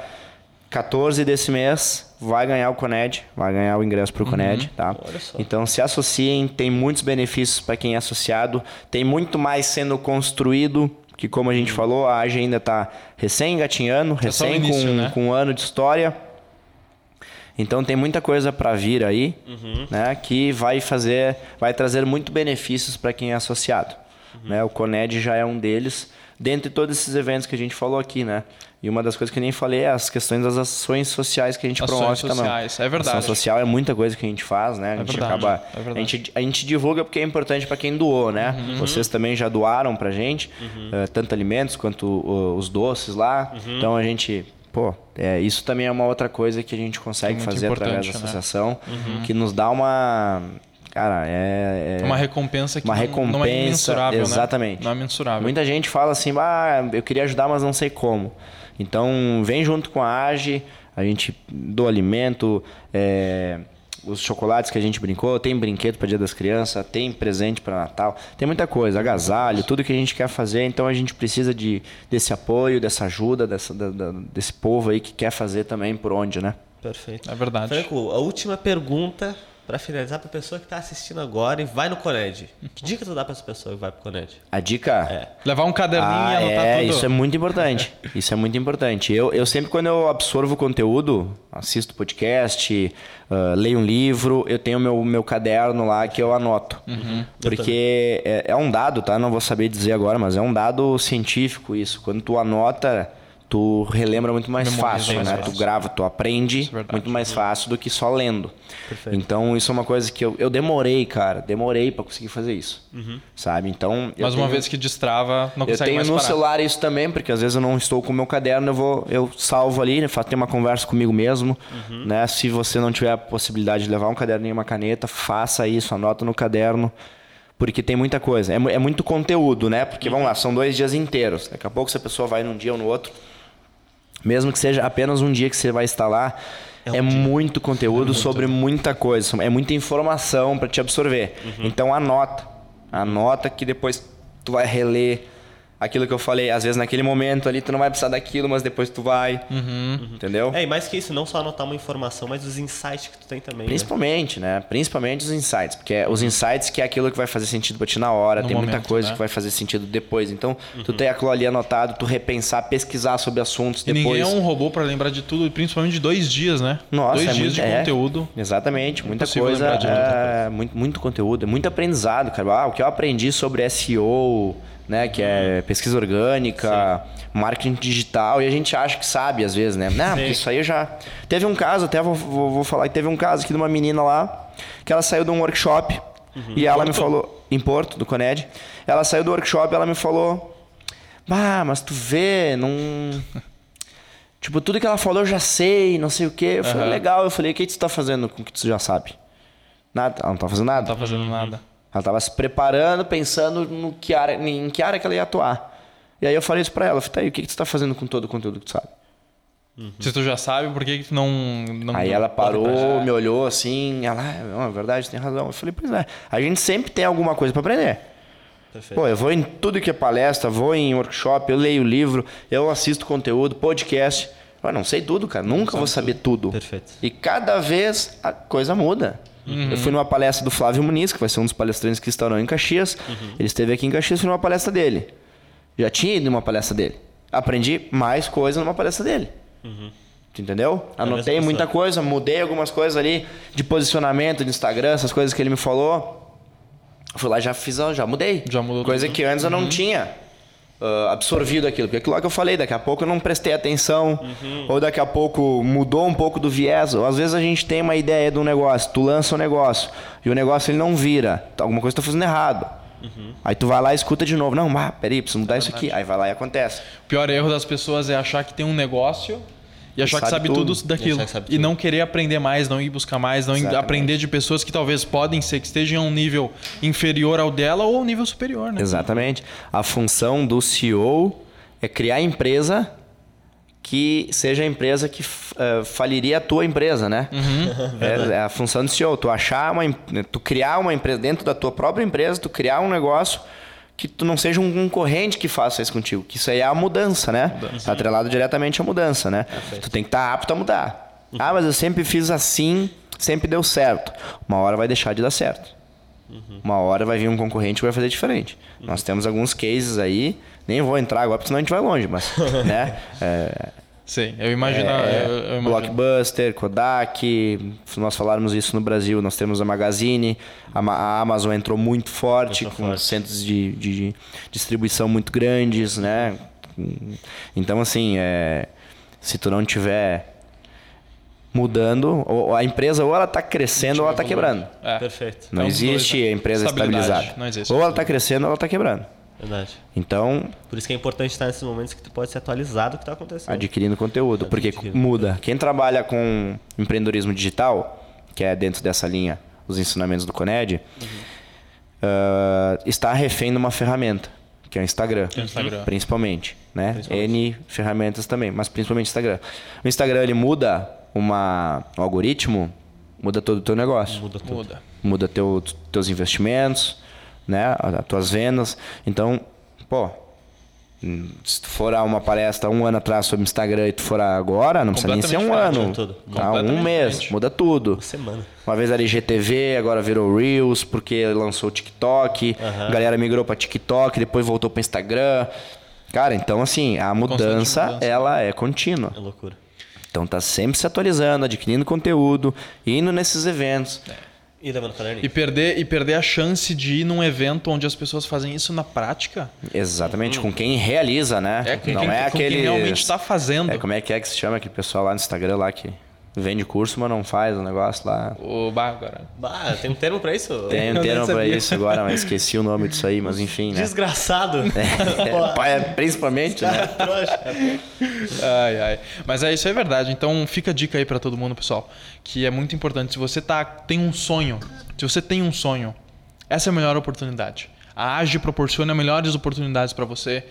14 desse mês vai ganhar o Coned, vai ganhar o ingresso pro Coned, tá? Olha só. Então se associem, tem muitos benefícios para quem é associado, tem muito mais sendo construído, que como a gente falou, a AGE ainda está recém engatinhando, É o recém início, com, né? com um ano de história. Então tem muita coisa para vir aí, Uhum. né, que vai fazer, vai trazer muito benefícios para quem é associado. Uhum. Né? O Coned já é um deles, dentre todos esses eventos que a gente falou aqui, né? E uma das coisas que eu nem falei é as questões das ações sociais que a gente Ações promove também. sociais, é verdade. Ação social é muita coisa que a gente faz, né? A gente verdade, acaba, é a gente, a gente divulga porque é importante para quem doou, né? Uhum. Vocês também já doaram pra gente, eh, tanto alimentos quanto uh, os doces lá. Uhum. Então a gente, pô, é, isso também é uma outra coisa que a gente consegue É fazer através da né? associação, que nos dá uma, cara, é, é Uma recompensa que uma não- recompensa, não é imensurável, exatamente. né? Não é mensurável. Muita gente fala assim, ah, eu queria ajudar, mas não sei como. Então, vem junto com a AGE, a gente doa alimento, é, os chocolates que a gente brincou, tem brinquedo para Dia das Crianças, tem presente para Natal, tem muita coisa, agasalho, tudo que a gente quer fazer. Então, a gente precisa de, desse apoio, dessa ajuda, dessa, da- da- desse povo aí que quer fazer também por onde, né? Perfeito. É verdade. Franco, a última pergunta pra finalizar pra pessoa que tá assistindo agora e vai no Coned. Que dica tu dá pra essa pessoa que vai pro Coned? A dica Levar um caderninho Ah, e anotar é, tudo. isso é muito importante. Isso é muito importante. Eu, eu sempre, quando eu absorvo conteúdo, assisto podcast, ah, leio um livro, eu tenho meu, meu caderno lá que eu anoto. Uhum. Porque é, é um dado, tá? Não vou saber dizer agora, mas é um dado científico isso. Quando tu anota tu relembra muito mais Memoriza fácil, mais né? fácil. Tu grava, tu aprende é muito mais fácil do que só lendo. Perfeito. Então isso é uma coisa que eu, eu demorei, cara, demorei pra conseguir fazer isso, sabe? Então eu Mas uma tenho- vez que destrava, não eu consegue tenho mais no parar. celular isso também, porque às vezes eu não estou com o meu caderno, eu vou, eu salvo ali, né, faço tenho uma conversa comigo mesmo, Uhum. né? Se você não tiver a possibilidade de levar um caderninho e uma caneta, faça isso, anota no caderno, porque tem muita coisa. É, é muito conteúdo, né? Porque vamos lá, são dois dias inteiros. Daqui a pouco se a pessoa vai num dia ou no outro, mesmo que seja apenas um dia que você vai estar lá, é, muito conteúdo sobre muita coisa, é muita informação para te absorver. Então anota, anota que depois tu vai reler aquilo que eu falei. Às vezes naquele momento ali tu não vai precisar daquilo, mas depois tu vai, entendeu? É, e mais que isso, não só anotar uma informação, mas os insights que tu tem também. né? Principalmente, né? Principalmente os insights, porque é os insights que é aquilo que vai fazer sentido pra ti na hora, No tem muita momento, coisa né? que vai fazer sentido depois. Então, tu tem aquilo ali anotado, tu repensar, pesquisar sobre assuntos E depois. ninguém é um robô pra lembrar de tudo, principalmente de dois dias, né? Nossa, dois é dias muito- de é. conteúdo. Exatamente, muita coisa, de muita é, muito, muito conteúdo, é muito aprendizado, cara. Ah, o que eu aprendi sobre SEO, né, que é pesquisa orgânica, marketing digital, e a gente acha que sabe às vezes, né? Não, porque isso aí eu já... Teve um caso, até vou, vou, vou falar que teve um caso aqui de uma menina lá, que ela saiu de um workshop, e ela me falou, em Porto, do Coned, ela saiu do workshop e ela me falou, bah, mas tu vê, não... *laughs* Tipo, tudo que ela falou eu já sei, não sei o quê. Eu falei, Aham. legal. Eu falei, o que tu tá fazendo com o que tu já sabe? Nada. Ela não tá fazendo nada. Não tá fazendo nada. Ela tava se preparando, pensando no que área, em que área que ela ia atuar. E aí eu falei isso pra ela. Falei, tá aí, o que, que tu tá fazendo com todo o conteúdo que tu sabe? Se tu já sabe, por que, que tu não, não. Aí ela parou, me olhou assim, ela, ah, não, é verdade, tem razão. Eu falei, pois é, a gente sempre tem alguma coisa pra aprender. Perfeito. Pô, eu vou em tudo que é palestra, vou em workshop, eu leio livro, eu assisto conteúdo, podcast. Eu não sei tudo, cara. Nunca vou saber tudo. Perfeito. E cada vez a coisa muda. Eu fui numa palestra do Flávio Muniz, que vai ser um dos palestrantes que estarão em Caxias. Ele esteve aqui em Caxias, fui numa palestra dele. Já tinha ido numa palestra dele. Aprendi mais coisa numa palestra dele. Tu entendeu? Anotei mesma muita coisa, mudei algumas coisas ali de posicionamento de Instagram, essas coisas que ele me falou. Eu fui lá e já fiz, já mudei. Já mudou Coisa tudo. que antes eu não tinha ah, absorvido aquilo. Porque aquilo lá que eu falei, daqui a pouco eu não prestei atenção. Ou daqui a pouco mudou um pouco do viés. Ou às vezes a gente tem uma ideia de um negócio, tu lança um negócio e o negócio ele não vira. Alguma coisa tá fazendo errado. Aí tu vai lá e escuta de novo. Não, ah, peraí, preciso mudar isso aqui. Aí vai lá e acontece. O pior erro das pessoas é achar que tem um negócio e achar que Sabe tudo, tudo. daquilo. E tudo. não querer aprender mais, não ir buscar mais, não Exatamente. aprender de pessoas que talvez podem ser que estejam a um nível inferior ao dela ou um nível superior, né? Exatamente. A função do CEO é criar a empresa que seja a empresa que eh, faliria a tua empresa, né? *laughs* É, é a função do CEO. Tu achar uma, em- tu criar uma empresa dentro da tua própria empresa, tu criar um negócio que tu não seja um concorrente que faça isso contigo. Que isso aí é a mudança, né? Tá atrelado diretamente à mudança, né? Tu tem que estar apto a mudar. Ah, mas eu sempre fiz assim, sempre deu certo. Uma hora vai deixar de dar certo. Uma hora vai vir um concorrente que vai fazer diferente. Nós temos alguns cases aí, nem vou entrar agora, porque senão a gente vai longe, mas, *laughs* né? É, Sim, eu imagino. é, eu, eu imagino. Blockbuster, Kodak, se nós falarmos isso no Brasil, nós temos a Magazine, a, a Amazon entrou muito forte, Entrou com forte. centros de, de distribuição muito grandes, né? Então, assim, é, se tu não tiver mudando, ou a empresa ou ela está crescendo ou ela está quebrando. É. Perfeito. Não É dois, existe a empresa estabilizada. não existe. Ou ela está crescendo ou ela está quebrando. Verdade. Então, Por isso que é importante estar nesses momentos que tu pode ser atualizado do que está acontecendo. adquirindo conteúdo, porque Adquirindo muda. Quem trabalha com empreendedorismo digital, que é dentro dessa linha os ensinamentos do Coned, ah, está refém de uma ferramenta, que é o Instagram, é o Instagram. principalmente, né? Principalmente. N ferramentas também, mas principalmente o Instagram. O Instagram ele muda uma, um algoritmo, muda todo o teu negócio Muda tudo. Muda. muda teu, teus investimentos, né? As tuas vendas. Então, pô, se tu for a uma palestra um ano atrás sobre Instagram e tu for agora, não precisa nem ser um ano. diferente, Tá? Um mês, muda tudo. Semana. Uma vez era IGTV, agora virou Reels, porque lançou o TikTok. A galera migrou para TikTok, depois voltou para Instagram. Cara, então assim, a mudança, mudança. ela é contínua. É loucura. Então tá sempre se atualizando, adquirindo conteúdo, indo nesses eventos. E levando caderninho. E perder, e perder a chance de ir num evento onde as pessoas fazem isso na prática. Exatamente, com quem realiza, né? É, com não quem, é com aquele. quem realmente está fazendo. É, como é que é que se chama aquele pessoal lá no Instagram lá que vende curso, mas não faz o negócio lá. O bah, agora. Bah, tem um termo pra isso? Tem um termo pra isso agora, mas esqueci o nome disso aí, mas enfim, né? Desgraçado. *laughs* É, pai, principalmente, né? *laughs* Trouxa. Ai, ai. Mas é isso é verdade. Então fica a dica aí pra todo mundo, pessoal, que é muito importante. Se você tá tem um sonho, se você tem um sonho, essa é a melhor oportunidade. A AGE proporciona melhores oportunidades pra você.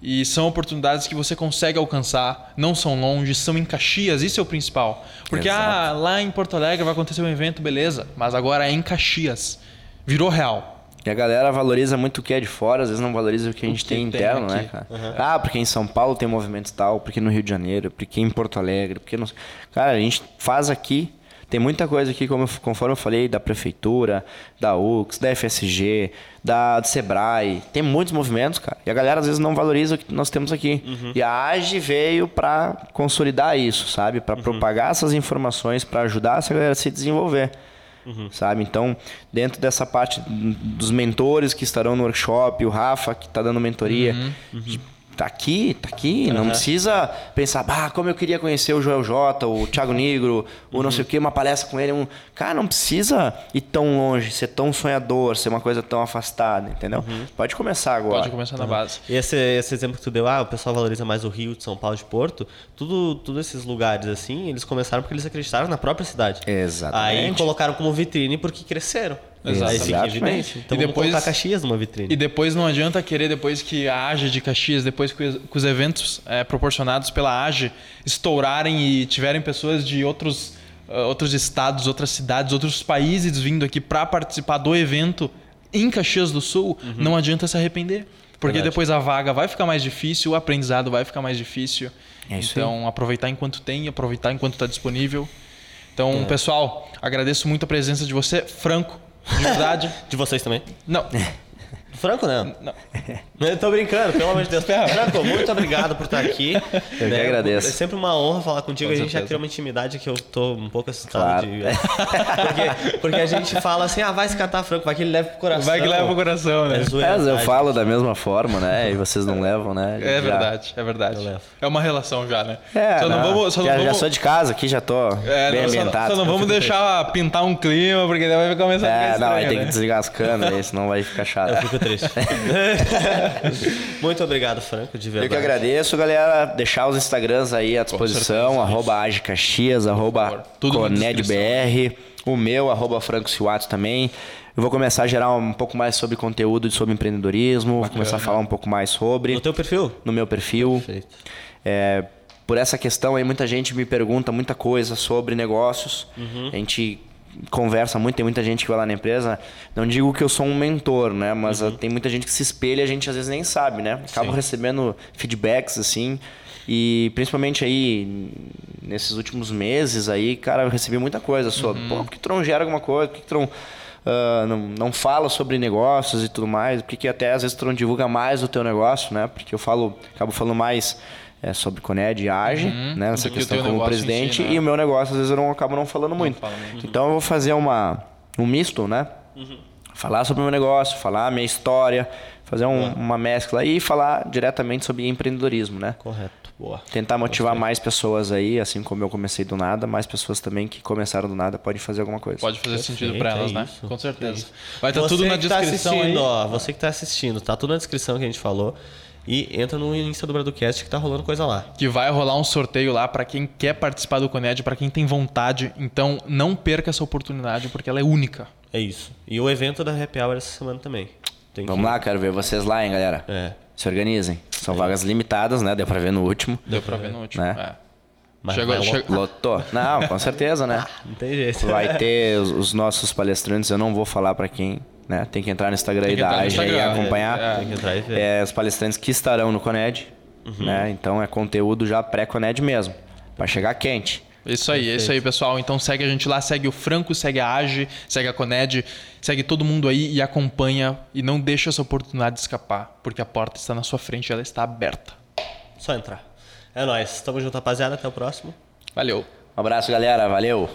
E são oportunidades que você consegue alcançar, não são longe, são em Caxias, isso é o principal. Porque ah, lá em Porto Alegre vai acontecer um evento, beleza, mas agora é em Caxias. Virou real. E a galera valoriza muito o que é de fora, às vezes não valoriza o que a gente que tem tem interno, aqui. né, cara? Ah, porque em São Paulo tem movimento tal, porque no Rio de Janeiro, porque em Porto Alegre, porque não... Cara, a gente faz aqui, tem muita coisa aqui, como, conforme eu falei, da prefeitura, da UX, da FSG, da, do Sebrae, tem muitos movimentos, cara. E a galera às vezes não valoriza o que nós temos aqui. E a AGE veio para consolidar isso, sabe? Para propagar essas informações, para ajudar essa galera a se desenvolver sabe? Então, dentro dessa parte dos mentores que estarão no workshop, o Rafa que está dando mentoria, tá aqui, tá aqui, não precisa pensar, bah, como eu queria conhecer o Joel J, o Thiago Negro, ou não sei o que, uma palestra com ele, um... cara, não precisa ir tão longe, ser tão sonhador, ser uma coisa tão afastada, entendeu? Pode começar agora. Pode começar na base. E esse, esse exemplo que tu deu, ah, o pessoal valoriza mais o Rio, de São Paulo, de Porto, tudo, tudo esses lugares assim, eles começaram porque eles acreditaram na própria cidade. Exatamente. Aí colocaram como vitrine porque cresceram. Exatamente. Aí. Então E depois- colocar Caxias numa vitrine. E depois não adianta querer, depois que a AGE de Caxias, depois que os, que os eventos eh, proporcionados pela AGE estourarem e tiverem pessoas de outros, ah, outros estados, outras cidades, outros países vindo aqui para participar do evento em Caxias do Sul, não adianta se arrepender. Porque Verdade. depois a vaga vai ficar mais difícil, o aprendizado vai ficar mais difícil. É isso então, aproveitar enquanto tem, aproveitar enquanto está disponível. Então, pessoal, agradeço muito a presença de você, Franco, verdade. De vocês também. não, *laughs* Franco, né? não. *laughs* Eu tô brincando, pelo amor de Deus. Franco, muito obrigado por estar aqui. *laughs* Eu que agradeço. É sempre uma honra falar contigo. Com a gente já certeza. criou uma intimidade que eu tô um pouco assustado Claro. de. porque, porque a gente fala assim, ah, vai se catar Franco, vai que ele leva pro coração. Vai que leva pro coração, né? É zoeira, É, eu falo da mesma forma, né? E vocês não levam, né? É Já- verdade, é verdade. É uma relação já, né? É, só não, vamos. Só já, não já vamos sou de casa aqui, já tô é, bem não, só- ambientado. Só, não vamos deixar pintar um clima, porque daí vai começar a É, ficar não, aí estranho, tem que né? desligar as câmeras, aí, senão vai ficar chato. Eu fico triste. *laughs* Muito obrigado, Franco, de Eu verdade. que agradeço, galera. Deixar os Instagrams aí à disposição, certeza, arroba Age Caxias, arroba ConedBR, o meu, arroba Franco também. Eu vou começar a gerar um pouco mais sobre conteúdo sobre empreendedorismo, vou começar a falar um pouco mais sobre No teu perfil? no meu perfil. Perfeito. É, por essa questão aí, muita gente me pergunta muita coisa sobre negócios. A gente conversa muito, tem muita gente que vai lá na empresa. Não digo que eu sou um mentor, né? Mas uh, tem muita gente que se espelha e a gente às vezes nem sabe, né? Acabo Sim. recebendo feedbacks assim. E principalmente aí, nesses últimos meses aí, cara, eu recebi muita coisa sobre, pô, por que tu não gera alguma coisa? Por que tu não, ah, não, não fala sobre negócios e tudo mais? Por que, que até às vezes tu não divulga mais o teu negócio, né? Porque eu falo, acabo falando mais é, sobre Coned e Age, né? Nessa que questão como em si, presidente. né? E o meu negócio, às vezes, eu não acabo não falando muito. fala muito. Então eu vou fazer uma, um misto, né? Falar sobre o meu negócio, falar a minha história, fazer um- uma mescla e falar diretamente sobre empreendedorismo, né? Correto. Boa. Tentar motivar mais pessoas aí, assim como eu comecei do nada, mais pessoas também que começaram do nada podem fazer alguma coisa. Pode fazer sentido Perfeito, pra elas, é né? isso, Com é certeza. isso. Vai estar Você tudo na tá descrição aí. assistindo, ó, você que tá assistindo, tá tudo na descrição que a gente falou. E entra no Insta do Bradocast que tá rolando coisa lá. Que vai rolar um sorteio lá pra quem quer participar do Coned, pra quem tem vontade. Então não perca essa oportunidade, porque ela é única. É isso. E o evento da Happy Hour essa semana também. Tem Vamos lá, quero ver vocês lá, hein, galera. É. Se organizem. São vagas limitadas, né? Deu pra ver no último. Deu pra ver no último. Né? É. Mas Chegou- chegou- Lotou. Não, com certeza, né? *laughs* Não tem jeito. Vai ter os, os nossos palestrantes, eu não vou falar pra quem, né? Tem que entrar no Instagram aí da AGE e Instagram, acompanhar. é, Tem que entrar e ver. É, os palestrantes que estarão no Coned, né? Então é conteúdo já pré-Coned mesmo, Pra chegar quente. Isso aí, é isso aí, pessoal. Então segue a gente lá, segue o Franco, segue a Age, segue a Coned, segue todo mundo aí e acompanha. E não deixa essa oportunidade escapar, porque a porta está na sua frente, ela está aberta. Só entrar. É nóis. Tamo junto, rapaziada. Até o próximo. Valeu! Um abraço, galera. Valeu.